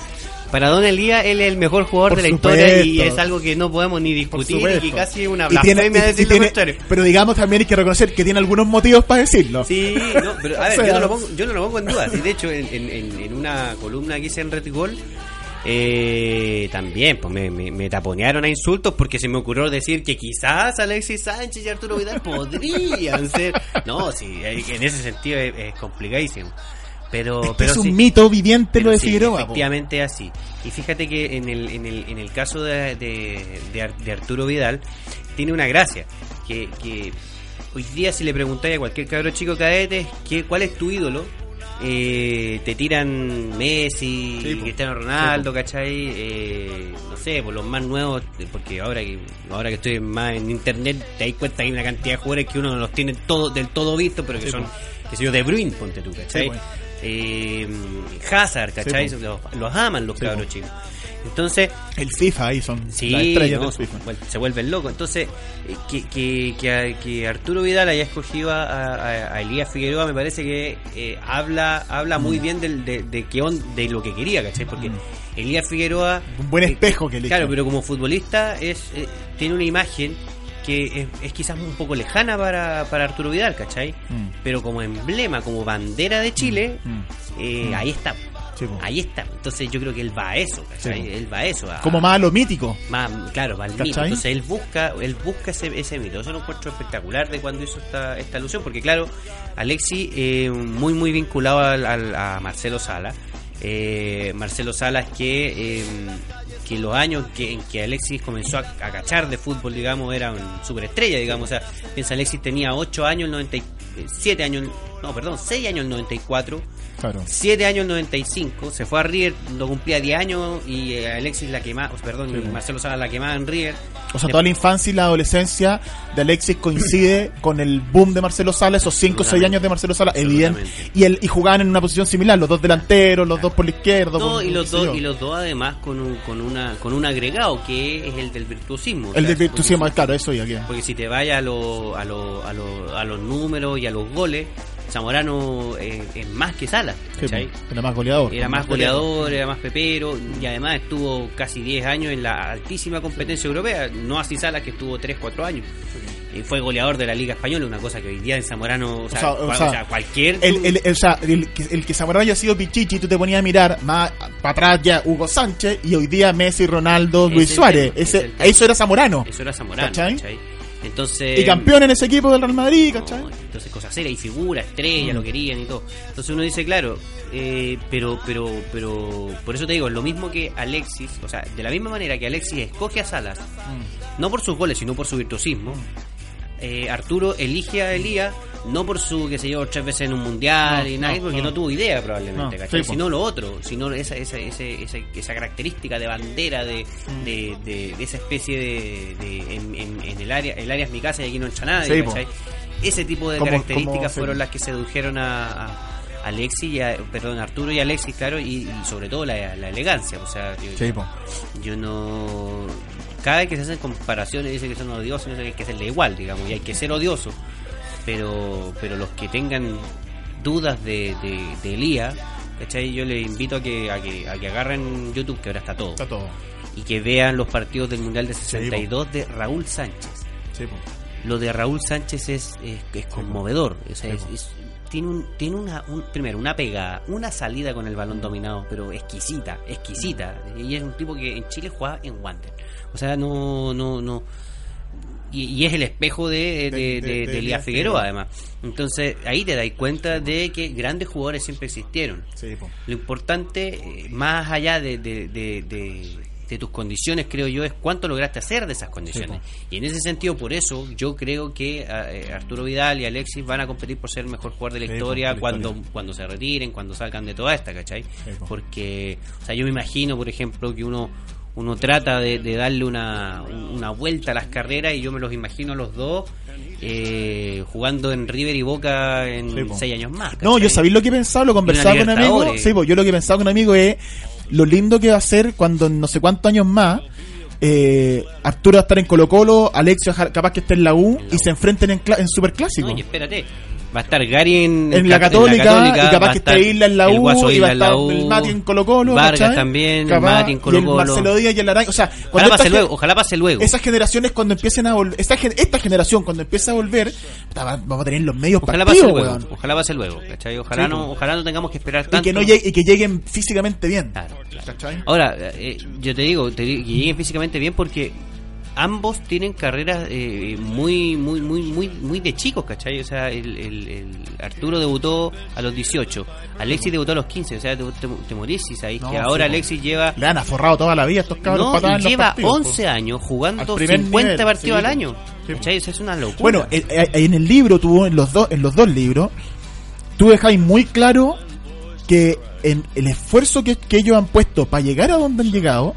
para Don Elías, él es el mejor jugador Por de la historia y es algo que no podemos ni discutir y casi es una blasfemia y- y decir lo tiene- contrario. Pero digamos también hay que reconocer que tiene algunos motivos para decirlo. Sí, no, pero a <laughs> ver, O sea- yo, no lo pongo, yo no lo pongo en duda. Sí, de hecho, en, en- en- en una columna que hice en Retigol, eh, también pues me, me, me taponearon a insultos porque se me ocurrió decir que quizás Alexis Sánchez y Arturo Vidal podrían ser. No, sí, eh, en ese sentido es, es complicadísimo. Pero, Es que pero es un sí. mito viviente lo de sí, Figueroa. po. Efectivamente así. Y fíjate que en el, en el, en el caso de, de, de Ar- de Arturo Vidal, tiene una gracia. Que, que hoy día si le preguntáis a cualquier cabro chico cadete ¿qué, cuál es tu ídolo, eh, te tiran Messi, Sí. Cristiano Ronaldo, ¿cachai? Eh, no sé, por los más nuevos, porque ahora que ahora que estoy más en internet te das cuenta que hay una cantidad de jugadores que uno no los tiene todo, del todo visto, pero que son, que sé yo, de Bruin, ponte tú, ¿cachai? Po. Eh, Hazard, ¿cachai? Sí, los, los aman los Sí, cabros chicos. Entonces, El FIFA ahí son Sí, las estrellas no, del FIFA. se vuelven locos. Entonces, eh, que, que, que, que Arturo Vidal haya escogido a, a- a Elías Figueroa me parece que eh, habla habla Mm. muy bien del, de, de, qué on- de lo que quería, ¿cachai? Porque Elías Figueroa... Un buen eh, espejo que le Claro, pero como futbolista es eh, tiene una imagen que es, es quizás un poco lejana para, para Arturo Vidal, ¿cachai? Mm. Pero como emblema, como bandera de Chile, Mm. eh, Mm. ahí está. Sí. Ahí está. Entonces yo creo que él va a eso, ¿cachai? Sí, él va a eso. a- Como más a lo mítico. más claro más mito. ¿Cachai? entonces él busca él busca ese, ese mito eso lo encuentro espectacular de cuando hizo esta, esta alusión porque claro Alexi eh, muy muy vinculado al, al- a Marcelo Sala eh, Marcelo Salas que eh, que los años que, en que Alexis comenzó a, a cachar de fútbol digamos era un superestrella digamos o sea piensa Alexis tenía 8 años el 97 años no perdón 6 años el 94 Claro. 7 años el 95, se fue a River, lo cumplía 10 años y eh, Alexis la quemaba, perdón, y Marcelo Sala la quemaba en River. O sea, toda la infancia y la adolescencia de Alexis coincide <coughs> con el boom de Marcelo Sala, esos 5 o 6 Absolutamente. años de Marcelo Sala, evidente. Y, el, y jugaban en una posición similar, los dos delanteros, los dos por la izquierda. No, por- y los dos y los dos además con un, con una con un agregado que es el del virtuosismo. El del virtuosismo, porque- claro, eso ya que. Porque si te vayas a, lo- a, lo- a, lo- a los números y a los goles, Zamorano eh, es más que Sala, pues, era más goleador. Era más goleador, era más pepero y además estuvo casi 10 años en la altísima competencia europea, no así Salas que estuvo 3, 4 años. Y fue goleador de la Liga Española, una cosa que hoy día en Zamorano, o sea, sea, o cua- sea, o sea, cualquier... El, el, el- que, el que Zamorano haya sido Pichichi, tú te ponías a mirar más para atrás ya Hugo Sánchez y hoy día Messi, Ronaldo, Luis Suárez. tema, ese es eso era Zamorano. Eso era Zamorano, ¿Cachai? ¿cachai? Entonces... Y campeón en ese equipo del Real Madrid, No, ¿cachai? entonces cosas serias y figura, estrella, Mm. lo querían y todo. Entonces uno dice, claro, eh, pero, pero, pero, por eso te digo, lo mismo que Alexis, o sea, de la misma manera que Alexis escoge a Salas, Mm. no por sus goles, sino por su virtuosismo, eh, Arturo elige a Elías no por su que se llevó tres veces en un mundial No, y nada, no, porque no. no. tuvo idea probablemente, sino lo otro, sino esa, esa, ese- esa, esa característica de bandera de, Mm. de, de- de esa especie de, de- en, en- en el área, el área es mi casa y aquí no entra nadie, Sí. Ese tipo de Como- características como- sí. fueron las que sedujeron a, a Alexis y a, perdón, Arturo y Alexis, claro, y, y sobre todo la, la elegancia, o sea, yo, Sí, yo no cada vez que se hacen comparaciones dice que son odiosos, no sé, hay que hacerle igual, digamos, y hay que ser odioso, pero pero los que tengan dudas de, de, de Elías, ¿cachai? Yo les invito a que, a que a que agarren YouTube, que ahora está todo, Está todo. y que vean los partidos del Mundial de 62 de Raúl Sánchez Sí, po. lo de Raúl Sánchez es, es, es conmovedor. O sea, es- es- tiene un, tiene una, un- primero, una pegada, una salida con el balón dominado, pero exquisita, exquisita. Y es un tipo que en Chile juega en Wander. O sea, no, no, no. Y, y es el espejo de, de, De- de, Elías Figueroa, además. Entonces, ahí te dais cuenta de que grandes jugadores siempre existieron. Sí. Lo importante, eh, más allá de, de, tus condiciones, creo yo, es cuánto lograste hacer de esas condiciones. y en ese sentido, por eso, yo creo que eh, Arturo Vidal y Alexis van a competir por ser el mejor jugador de la Sí, historia la cuando historia. cuando se retiren, cuando salgan de toda esta, ¿cachai? po. Porque, o sea, yo me imagino, por ejemplo, que uno uno trata de, de darle una, una vuelta a las carreras y yo me los imagino a los dos eh, jugando en River y Boca en Sí, po. seis años más. No, yo sabía lo que pensaba, lo conversaba con un amigo. Libertadores. Sí, pues yo lo que pensaba con un amigo es lo lindo que va a ser cuando en no sé cuántos años más eh, Arturo va a estar en Colo Colo, Alexio capaz que esté en la U y se enfrenten en, en Superclásico. No, espérate. Va a estar Gary en, en la Ca- Católica, y capaz que esté Isla en la U Guaso y va a en estar la el Mati en Colo Colo Vargas ¿cachai? también, Capaz, Mati en Colo y el Colo. Marcelo Díaz y el Araña o sea Ojalá pase luego, ojalá pase luego. esas generaciones cuando empiecen a volver esta, esta generación cuando empiece a volver vamos a tener los medios Ojalá pase partidos luego, weón. ojalá pase luego, ¿cachai? Ojalá Sí, no, ojalá no tengamos que esperar y tanto. que no llegue- y que lleguen físicamente bien Claro, claro. Ahora, eh, yo te digo, te digo que lleguen físicamente bien porque ambos tienen carreras eh, muy, muy, muy, muy, muy de chicos, ¿cachai? O sea, el, el- el Arturo debutó a los 18, Alexis debutó a los 15, o sea, te, morís ahí, No, que sí, ahora po. Alexis lleva le han aforrado toda la vida estos cabros no, patadas lleva partidos, po. 11 años jugando Al primer 50 nivel, partidos sí, al año. Sí. ¿Cachai? Es una locura. Bueno, eh, eh, en el libro tuvo en los dos en los dos libros tú dejáis muy claro que en el esfuerzo que, que ellos han puesto para llegar a donde han llegado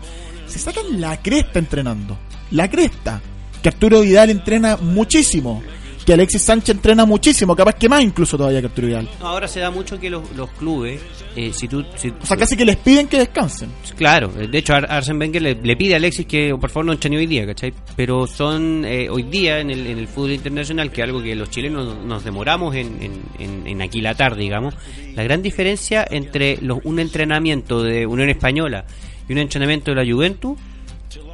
se sacan la cresta entrenando, la cresta. Que Arturo Vidal entrena muchísimo. que Alexis Sánchez entrena muchísimo, capaz que más incluso todavía que Arturo Vidal. Ahora se da mucho que los, los clubes, eh, si tú... Si, O sea, casi que les piden que descansen. Claro, de hecho Ar- Wenger le, le pide a Alexis que por favor no entrene hoy día, ¿cachai? Pero son eh, hoy día en el, en el fútbol internacional, que algo que los chilenos nos demoramos en, en, en- en aquilatar, digamos, la gran diferencia entre los, un entrenamiento de Unión Española y un entrenamiento de la Juventus,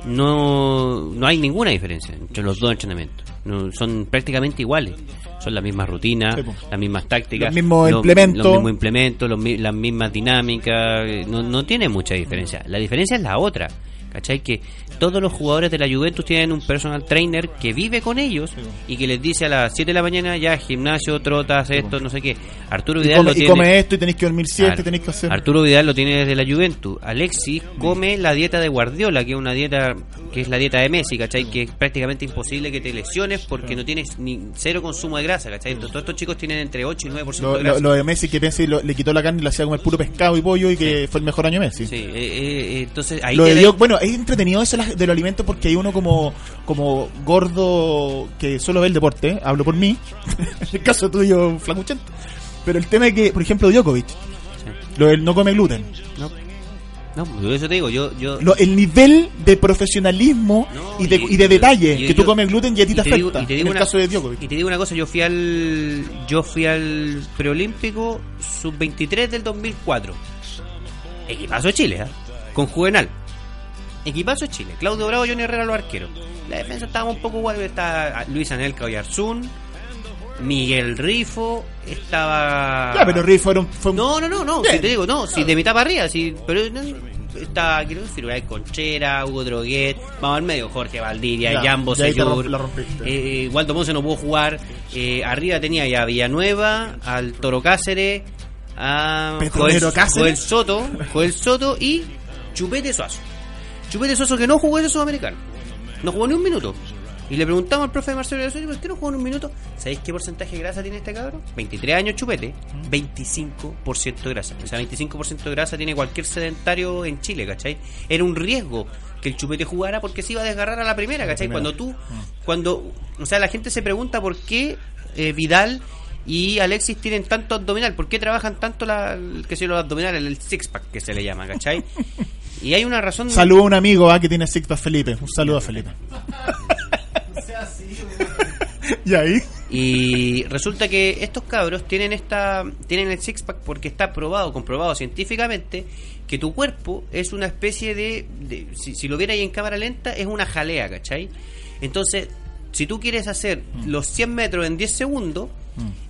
no, no hay ninguna diferencia entre los dos entrenamientos. No, son prácticamente iguales. Son las mismas rutinas, Sí, las mismas tácticas, Los mismos implementos. los mismos implementos, los las mismas dinámicas, no, no tiene mucha diferencia. La diferencia es la otra, ¿cachai? Que todos los jugadores de la Juventus tienen un personal trainer que vive con ellos y que les dice a las 7 de la mañana ya gimnasio, trotas, esto, no sé qué. Arturo Y Vidal come, lo y tiene... come esto y tenéis que dormir siete, Claro. tenéis que hacer... Arturo Vidal lo tiene desde la Juventus. Alexis come la dieta de Guardiola, que es una dieta que es la dieta de Messi, ¿cachai? Que es prácticamente imposible que te lesiones porque no tienes ni cero consumo de grasa, ¿cachai? Entonces, todos estos chicos tienen entre 8 y 9% Lo, de grasa. lo- lo de Messi que y lo- le quitó la carne y le hacía comer puro pescado y pollo y que fue el mejor año Messi. Sí, eh, eh, entonces ahí Lo de Diogo- bueno, es entretenido eso de los alimentos porque hay uno como, como gordo que solo ve el deporte, ¿eh? hablo por mí, en <laughs> el caso tuyo, flacuchento. Pero el tema es que, por ejemplo, Djokovic, lo del no come gluten. No, no, eso te digo, yo... yo Lo- el nivel de profesionalismo No, y, de, y- y de detalle que tú comes gluten y a ti te, te digo- afecta. y te en digo el una- caso de Djokovic. Y te digo una cosa, yo fui al yo fui al preolímpico sub 23 del 2004. Equipazo de Chile, ¿ah? con Juvenal. Equipazo de Chile. Claudio Bravo, Johnny Herrera los arqueros. La defensa estaba un poco igual, estaba Luis Anelka Oyarzún, Miguel Rifo, estaba Ya, pero Riff fue un, fue un- no, no, no, no, si te digo, no, si de mitad para arriba, si, pero no, está, quiero decir, Conchera, Hugo Droguet, vamos al medio, Jorge Valdivia, Ya, la rompiste. eh, eh, Waldo Ponce no pudo jugar, eh, arriba tenía ya Villanueva, al Toro Cáceres, a Joel, Cáceres. Joel Soto, Joel Soto y Chupete Suazo. Chupete Suazo que no jugó ese sudamericano, no jugó ni un minuto. Y le preguntamos al profe de Marcelo Osorio, ¿por qué no jugó ni un minuto? ¿Sabéis qué porcentaje de grasa tiene este cabrón? 23 años chupete, 25% de grasa. O sea, 25% de grasa tiene cualquier sedentario en Chile, ¿cachai? Era un riesgo que el chupete jugara porque se iba a desgarrar a la primera, ¿cachai? Cuando tú, cuando, o sea, la gente se pregunta por qué eh, Vidal y Alexis tienen tanto abdominal, por qué trabajan tanto la, sé yo, los abdominales, el six pack que se le llama, ¿cachai? <laughs> Y hay una razón. Saludo a un amigo ah, que tiene Sixpack Felipe. Un saludo a Felipe. <laughs> y ahí. Y resulta que estos cabros tienen esta tienen el six pack porque está probado, comprobado científicamente que tu cuerpo es una especie de, de- si, si lo viera ahí en cámara lenta es una jalea, ¿cachai? Entonces, si tú quieres hacer Mm. los 100 metros en 10 segundos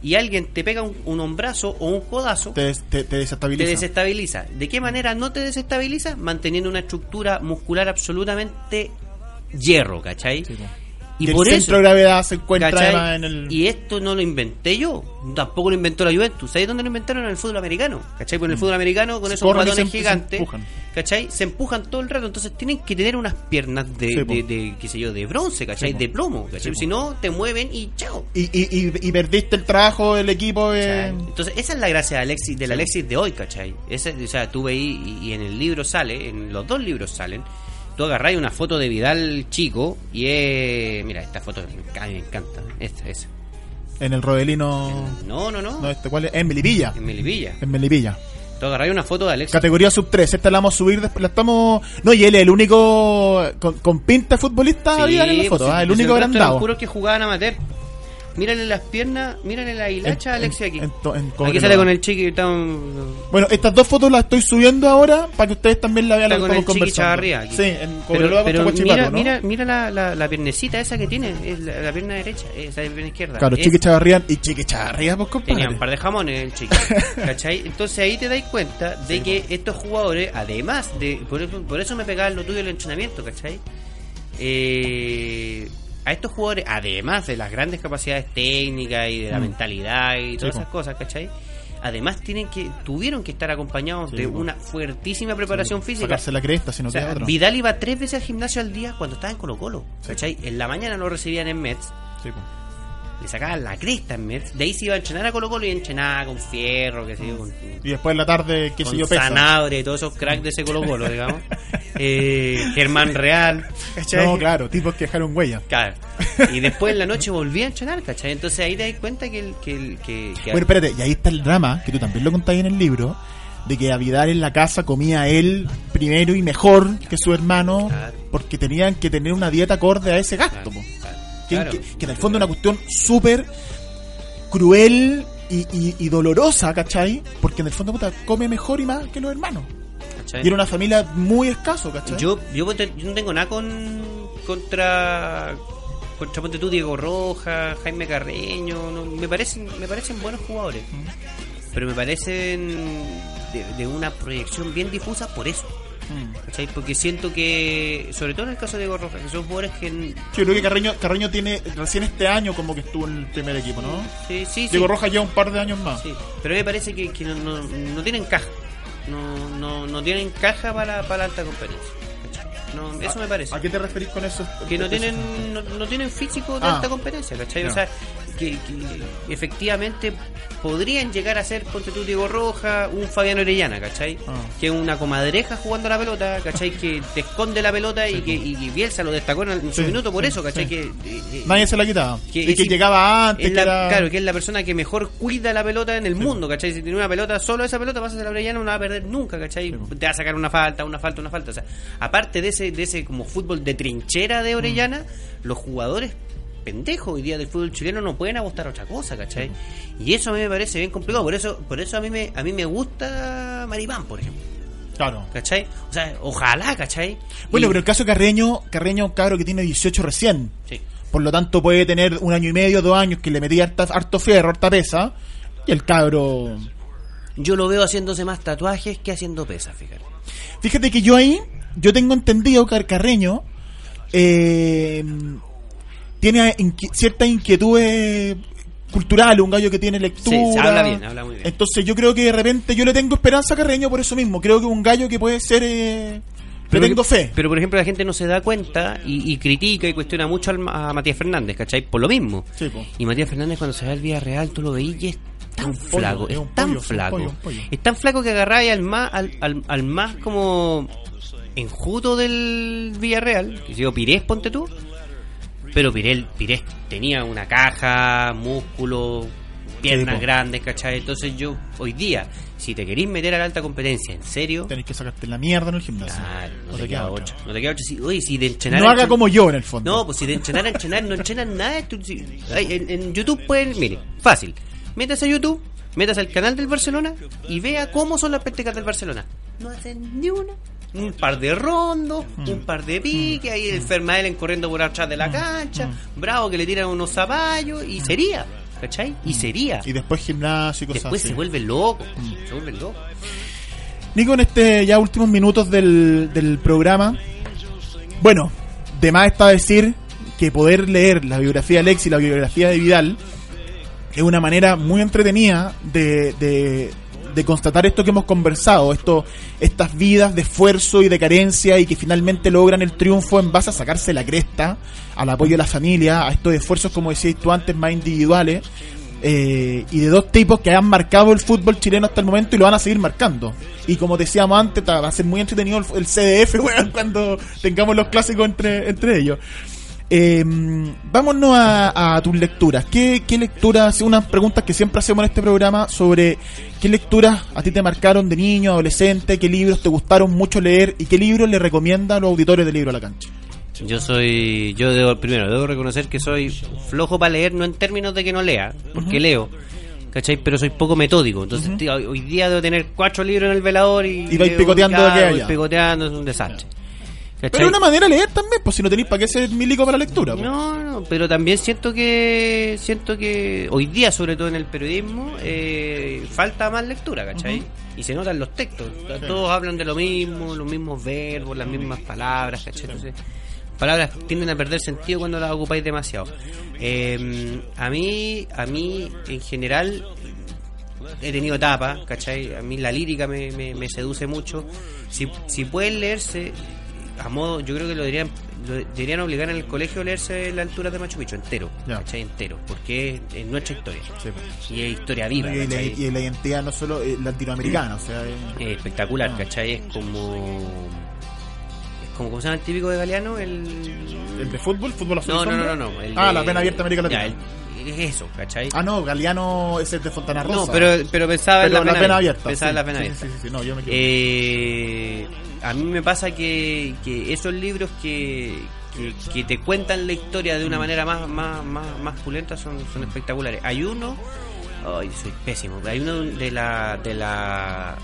y alguien te pega un, un hombrazo o un codazo, Te, des- te, te te desestabiliza. desestabiliza. ¿De qué manera no te desestabiliza? Manteniendo una estructura muscular absolutamente hierro, ¿cachai? y Y por eso centro de gravedad se encuentra ¿Cachai? además en el. Y esto no lo inventé yo, tampoco lo inventó la Juventus. ¿Sabes dónde lo inventaron? En el fútbol americano. ¿Cachai? En el fútbol americano, con Se esos guatones se- se gigantes, empujan. ¿cachai? Se empujan todo el rato. Entonces tienen que tener unas piernas de, Sí, de, de, qué sé yo, de bronce, ¿cachai? Sí, de plomo, ¿cachai? Sí, si no, te mueven y chao. Y, y, y, y perdiste el trabajo del equipo. eh, Entonces, esa es la gracia de Alexis, del Alexis de hoy, ¿cachai? Esa, o sea, tú y, y en el libro sale, en los dos libros salen, tú agarráis una foto de Vidal chico y es... Mira, esta foto me, enca- me encanta. Esta, esa. En el Rodelino. No, no, no. No, este, ¿cuál es? En Melipilla. En Melipilla. En Melipilla. Tú agarráis una foto de Alexis. Categoría sub 3. Esta la vamos a subir después. La estamos. No, y él es el único con, con pinta futbolista Sí, había en la foto. pues, ah, el único el eran agrandado. puros que jugaban amateur. Mírale las piernas, mírale la hilacha a En- Alexis aquí. en- en aquí sale con el chiqui, está, Bueno, estas dos fotos las estoy subiendo ahora para que ustedes también la vean. está con el chiqui. Chavarría aquí. Sí, en pero, Cobreloa pero contra mira, Huachipato, ¿no? mira, mira la, la, la piernecita esa que tiene, es la, la pierna derecha, esa es la pierna izquierda. Claro, Es- Chiqui Chavarría y Chiqui Chavarría, pues compadre. Tenía un par de jamones el chico. <laughs> ¿Cachai? Entonces ahí te dais cuenta de que estos jugadores, además de. Por eso, por eso me pegaba lo tuyo el entrenamiento, ¿cachai? Eh, a estos jugadores, además de las grandes capacidades técnicas y de la Mm. mentalidad y todas Sí, esas cosas, ¿cachai? Además tienen que tuvieron que estar acompañados Sí, de po. una fuertísima preparación física. Sacarse la cresta, si no O sea, queda otro. Vidal iba tres veces al gimnasio al día cuando estaba en Colo Colo. Sí. ¿cachai? En la mañana lo recibían en Mets Sí. Le sacaban la cresta en Metz, de ahí se iba a entrenar a Colo Colo y entrenaba con fierro, que sé yo, con, Y después en la tarde, qué sé yo. Sanabria y todos esos cracks de ese Colo Colo, digamos. <laughs> Eh, Germán Real, ¿cachai? No, claro, tipos que dejaron huella. Claro. <laughs> Y después en la noche volví a entrenar, ¿cachai? Entonces ahí te das cuenta que... el- que, el- que, que- Bueno, espérate, y ahí está el drama, que tú también lo contáis en el libro, de que a Vidal en la casa comía él primero y mejor que su hermano, Claro. porque tenían que tener una dieta acorde a ese gasto. Claro. Que, Claro. que- que en el fondo es una cuestión súper cruel y, y- y dolorosa, ¿cachai? Porque en el fondo puta, come mejor y más que los hermanos. ¿cachai? Y era una familia muy escaso, ¿cachai? Yo, yo, no tengo nada con contra contra Ponte tú, Diego Roja, Jaime Carreño, no, me parecen me parecen buenos jugadores, pero me parecen de, de una proyección bien difusa por eso. ¿Cachai? Porque siento que, sobre todo en el caso de Diego Roja, que son jugadores que Yo creo que Carreño, Carreño tiene recién este año como que estuvo en el primer equipo, ¿no? sí, sí, sí, Diego Roja lleva un par de años más. sí, pero me parece que, que no, no, no tienen caja, no, no, no tienen caja para, para la alta competencia. No, eso me parece. ¿A qué te referís con eso? que no tienen no, no tienen físico de Ah. alta competencia, ¿cachai? O sea, que, que efectivamente podrían llegar a ser, ponte tú, Diego Roja, un Fabián Orellana, ¿cachai? Ah. Que es una comadreja jugando la pelota, ¿cachai? Que te esconde la pelota y que y Bielsa lo destacó en, su Sí, minuto por sí, eso, ¿cachai? Que, eh, eh, Nadie se la quitaba. Que y que llegaba antes. la- que era- Claro, que es la persona que mejor cuida la pelota en el mundo, ¿cachai? Si tiene una pelota, solo esa pelota vas a la Orellana, no la va a perder nunca, ¿cachai? Te va a sacar una falta, una falta, una falta. O sea, aparte de ese, de ese como fútbol de trinchera de Orellana, los jugadores pendejos hoy día del fútbol chileno no pueden apostar a otra cosa, ¿cachai? Y eso a mí me parece bien complicado. Por eso, por eso a mí me, a mí me gusta Maripán, por ejemplo. Claro. ¿Cachai? O sea, ojalá, ¿cachai? Bueno, Y- pero el caso de Carreño, Carreño es un cabro que tiene 18 recién. Sí. Por lo tanto, puede tener un año y medio, dos años que le metía harta- harto fierro, harta pesa. Y el cabro. Yo lo veo haciéndose más tatuajes que haciendo pesas, fíjate. Fíjate que yo ahí, yo tengo entendido que Carreño eh, tiene inqui- ciertas inquietudes culturales, un gallo que tiene lectura. Sí, se habla bien, habla muy bien. Entonces yo creo que de repente yo le tengo esperanza a Carreño por eso mismo. Creo que un gallo que puede ser... Eh, le tengo fe. Pero por ejemplo la gente no se da cuenta y, y critica y cuestiona mucho al- a Matías Fernández, ¿cachai? Por lo mismo. Sí, po. Y Matías Fernández cuando se va al Villarreal tú lo veías y es tan pollo, flaco, es tan pollo, flaco. pollo. Es tan flaco que agarraba al más, al, al, al más como enjuto del Villarreal, que digo Pirés, ponte tú. Pero Pirel, Pirés tenía una caja, músculo, piernas grandes, ¿cachai? Entonces yo, hoy día, si te querís meter a la alta competencia, en serio, Tenés que sacarte la mierda en el gimnasio. Claro, no, No te te queda ocho. No te queda ocho. Si, oye, si de entrenar. No haga como yo en el fondo. No, pues si de entrenar a entrenar no entrenan nada. tú- si- ay, en, en YouTube pueden. Mire, fácil. Métase a YouTube, métase al canal del Barcelona y vea cómo son las prácticas del Barcelona. No hacen ni una. Un par de rondos, Mm. un par de piques, ahí el Fermaelen corriendo por atrás de la cancha, Bravo que le tiran unos zapallos y sería, ¿cachai? Y sería. Y después gimnasio y cosas Después así. se vuelve loco, se vuelve loco. Nico, en este ya últimos minutos del, del programa, bueno, de más está decir que poder leer la biografía de Alex y la biografía de Vidal es una manera muy entretenida de, de, de constatar esto que hemos conversado, esto, estas vidas de esfuerzo y de carencia y que finalmente logran el triunfo en base a sacarse la cresta, al apoyo de la familia, a estos esfuerzos, como decías tú antes, más individuales, eh, y de dos tipos que han marcado el fútbol chileno hasta el momento y lo van a seguir marcando. Y como decíamos antes, va a ser muy entretenido el, CDF, <laughs> weón, cuando tengamos los clásicos entre, entre ellos. Eh, vámonos a, a tus lecturas. ¿Qué, ¿Qué lecturas? Unas preguntas que siempre hacemos en este programa sobre qué lecturas a ti te marcaron de niño, adolescente, qué libros te gustaron mucho leer y qué libros le recomienda a los auditores de Libro a la Cancha. Yo soy, yo debo, primero, debo reconocer que soy flojo para leer, no en términos de que no lea, porque leo, ¿cachai? Pero soy poco metódico, entonces tío, hoy día debo tener cuatro libros en el velador y... Y vais picoteando de picoteando, es un desastre. ¿Cachai? Pero es una manera de leer también, pues si no tenéis para qué ser milico para la lectura. pues. No, no, pero también siento que siento que hoy día, sobre todo en el periodismo, eh, falta más lectura, ¿cachai? Y se notan los textos. Todos hablan de lo mismo, los mismos verbos, las mismas palabras, ¿cachai? Entonces, palabras tienden a perder sentido cuando las ocupáis demasiado. Eh, a mí, a mí, en general, he tenido etapas, ¿cachai? A mí la lírica me, me, me seduce mucho. Si, si pueden leerse, a modo, yo creo que lo deberían lo deberían obligar en el colegio a leerse la altura de Machu Picchu entero. ¿cachai? Entero, porque es, es nuestra historia. Sí, pues. Y es historia viva, y, la, y la identidad no solo eh, latinoamericana, o sea, Es espectacular, Ah. ¿cachai? Es como... Es como, ¿cómo se llama el típico de Galeano? El... el de fútbol, fútbol azul No, no, no, no. el ah, de- la pena abierta América Latina. Ya, el- es eso, ¿cachai? Ah, no, Galeano es de Fontana Rosa. no, pero, pero pensaba Pero en la, pena, abierta. Pensaba sí, en la pena sí, abierta. Sí, sí, sí, no, yo me equivoco. Eh, a mí me pasa que, que esos libros que, que, que te cuentan la historia de una manera más, más, más, más pulenta son, son espectaculares. Hay uno, ay, soy pésimo, hay uno de la, de la,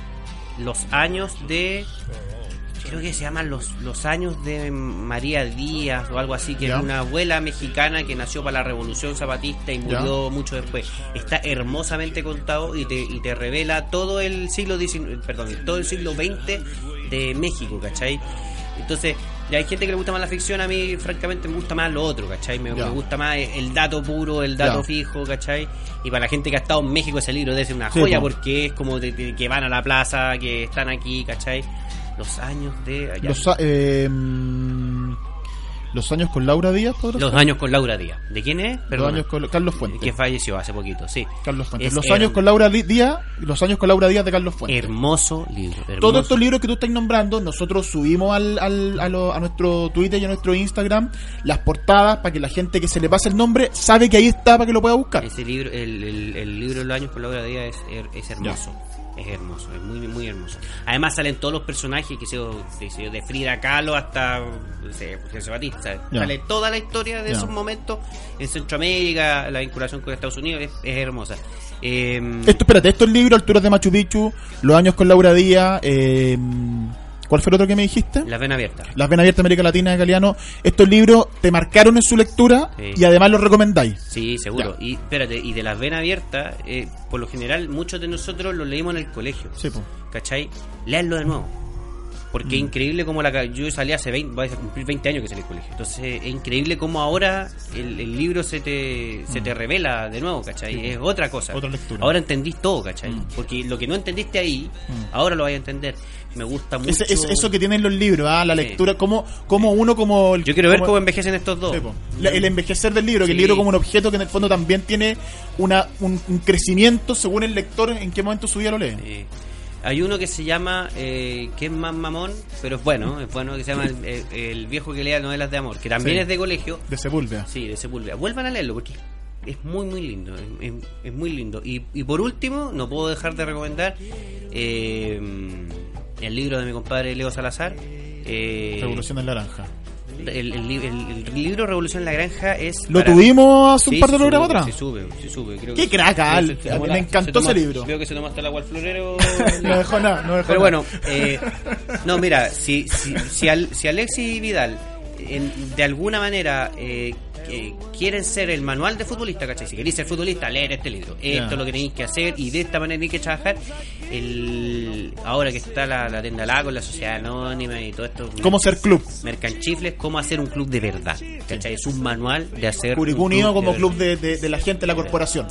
los años de, creo que se llaman los, los años de María Díaz o algo así, que Ya. es una abuela mexicana que nació para la revolución zapatista y murió mucho después. Está hermosamente contado y te, y te revela todo el siglo XIX, perdón, todo el siglo XX de México, ¿cachai? Entonces, ya hay gente que le gusta más la ficción, a mí francamente me gusta más lo otro, ¿cachai? Me, gusta más el dato puro, el dato fijo, ¿cachai? Y para la gente que ha estado en México ese libro debe ser una joya po. porque es como de- de que van a la plaza, que están aquí, ¿cachai? Los años de... allá. Los, eh, los años con Laura Díaz, ¿podrá Los años con Laura Díaz. ¿De quién es? Los años con Carlos Fuentes. Que falleció hace poquito, sí. Carlos Fuentes. Es los años con Laura Díaz, los años con Laura Díaz de Carlos Fuentes. Hermoso libro. hermoso. Todos estos libros que tú estás nombrando, nosotros subimos al, al- a, lo- a nuestro Twitter y a nuestro Instagram las portadas para que la gente que se le pase el nombre sabe que ahí está para que lo pueda buscar. Ese libro, el, el, el libro de los años con Laura Díaz es hermoso. Es hermoso, es muy, muy hermoso. Además salen todos los personajes, que se de, de Frida Kahlo hasta José Batista. Sale toda la historia de esos momentos en Centroamérica, la vinculación con Estados Unidos, es, es hermosa. Eh, Esto, espérate, esto es el libro, Alturas de Machu Picchu, Los años con Laura Díaz, eh, ¿cuál fue el otro que me dijiste? la vena abierta. Las Venas Abiertas de América Latina de Galeano. Estos libros te marcaron en su lectura Sí. y además los recomendáis. Sí, seguro. Y espérate, y de las venas abiertas, eh, por lo general, muchos de nosotros lo leímos en el colegio. Sí, po. ¿Cachai? Leanlo de nuevo. Porque es Mm. increíble como la yo salí hace 20, voy a cumplir 20 años que salí del colegio. Entonces es increíble como ahora el, el libro se te, se te revela de nuevo, ¿cachai? Es otra cosa. Mm. Otra lectura. Ahora entendís todo, ¿cachai? Mm. Porque lo que no entendiste ahí, ahora lo vais a entender. Me gusta mucho. Ese- es- eso que tienen los libros, ah, la Sí. lectura, como, como uno como... el- Yo quiero ver como- cómo envejecen estos dos. La- el envejecer del libro, que el libro como un objeto que en el fondo también tiene una, un, un crecimiento según el lector en qué momento su vida lo lee. Hay uno que se llama, eh, que es más mamón, pero es bueno, es bueno, que se llama El, el- el viejo que lea novelas de amor, que también Sí. es de colegio. De Sepúlveda. Sí, de Sepúlveda. Vuelvan a leerlo porque es muy, muy lindo. Es muy lindo. Y, y por último, no puedo dejar de recomendar eh, el libro de mi compadre Leo Salazar. eh, Revolución en Naranja. El, el el- libro Revolución en la Granja es. Lo para- tuvimos hace un Sí, par de programas atrás. Se sube, se sube. Creo Qué que- crack, Al. se- se tomó me encantó se ese tomó- libro. Veo que se toma hasta el agua al florero. <laughs> No dejó nada, no dejó Pero bueno, eh, no, mira, si, si, si, Al- si Alexis Vidal en- de alguna manera eh, quieren ser el manual de futbolista, ¿cachai? Si queréis ser futbolista, leer este libro. Esto es lo que tenéis que hacer y de esta manera tenéis que trabajar. El, ahora que está la, la tienda La con la sociedad anónima y todo esto. ¿Cómo ser club? Mercanchifles, cómo hacer un club de verdad. ¿Cachai? Es un manual de hacer. Curicó un Unido como de club de, de- de la gente de la corporación.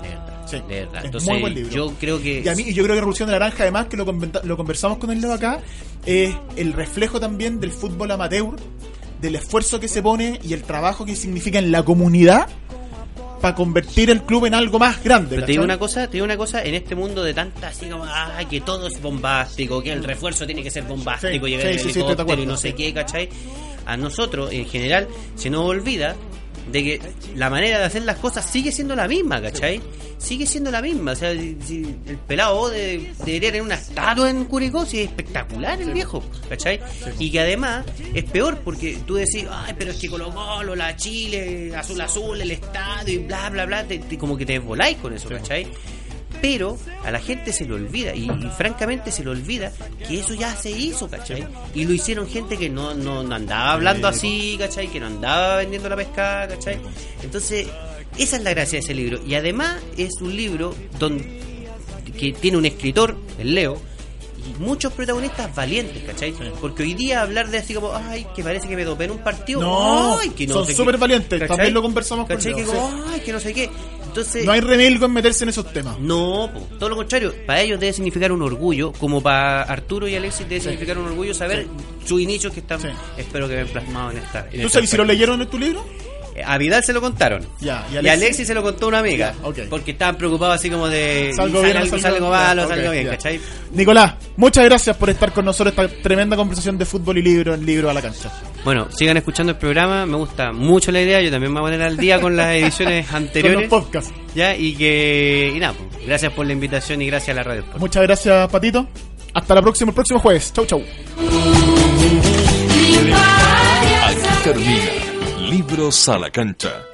Sí, de verdad. es Entonces, muy buen libro. yo creo que. Y a mí, yo creo que Revolución de Naranja, además, que lo, lo conversamos con el Leo acá, es el reflejo también del fútbol amateur, del esfuerzo que se pone y el trabajo que significa en la comunidad para convertir el club en algo más grande. Pero te digo una cosa, te digo una cosa, en este mundo de tanta así como, ay, que todo es bombástico, que el refuerzo tiene que ser bombástico, Sí, llegar sí, en sí, helicóptero acuerdo, y no sé qué, ¿cachai? A nosotros, en general, se nos olvida de que la manera de hacer las cosas sigue siendo la misma, ¿cachai? Sigue siendo la misma, o sea, si- si el pelado de- debería tener una estatua en Curicó, si es espectacular el viejo, ¿cachai? Y que además es peor porque tú decís, ay, pero es que Colo Colo, la Chile, azul azul, el estadio y bla, bla, bla, te- te- como que te voláis con eso, ¿cachai? Pero a la gente se le olvida, y, y francamente se le olvida que eso ya se hizo, ¿cachai? Y lo hicieron gente que no, no, no andaba hablando así, ¿cachai? Que no andaba vendiendo la pescada, ¿cachai? Entonces, esa es la gracia de ese libro. Y además es un libro donde, que tiene un escritor, el Leo, y muchos protagonistas valientes, ¿cachai? Porque hoy día hablar de así como, ay, que parece que me dopé en un partido, No, ay, que no son sé qué", súper valientes, ¿cachai? también lo conversamos con ¿cachai? Leo, Que como, sí. ay, que no sé qué. Entonces, No hay remilgo en meterse en esos temas. no, po, todo lo contrario. Para ellos debe significar un orgullo, como para Arturo y Alexis debe significar un orgullo saber sus inicios que están, Sí. espero que ven plasmados en esta. en ¿Tú sabes si lo leyeron en tu libro? A Vidal se lo contaron. Ya, Y a Alexis se lo contó una amiga. Ya. Porque estaban preocupados así como de. Salgo bien algo, salgo- malo, ok, sale algo bien, ya. ¿cachai? Nicolás, muchas gracias por estar con nosotros esta tremenda conversación de fútbol y libro en Libro a la Cancha. Bueno, sigan escuchando el programa, me gusta mucho la idea, yo también me voy a poner al día con las <laughs> ediciones Con los anteriores. podcasts. Ya, y que. Y nada, pues, gracias por la invitación y gracias a la radio. Sport. Muchas gracias, Patito. Hasta la próxima, el próximo jueves. Chau, chau. Aquí termina Libros a la cancha,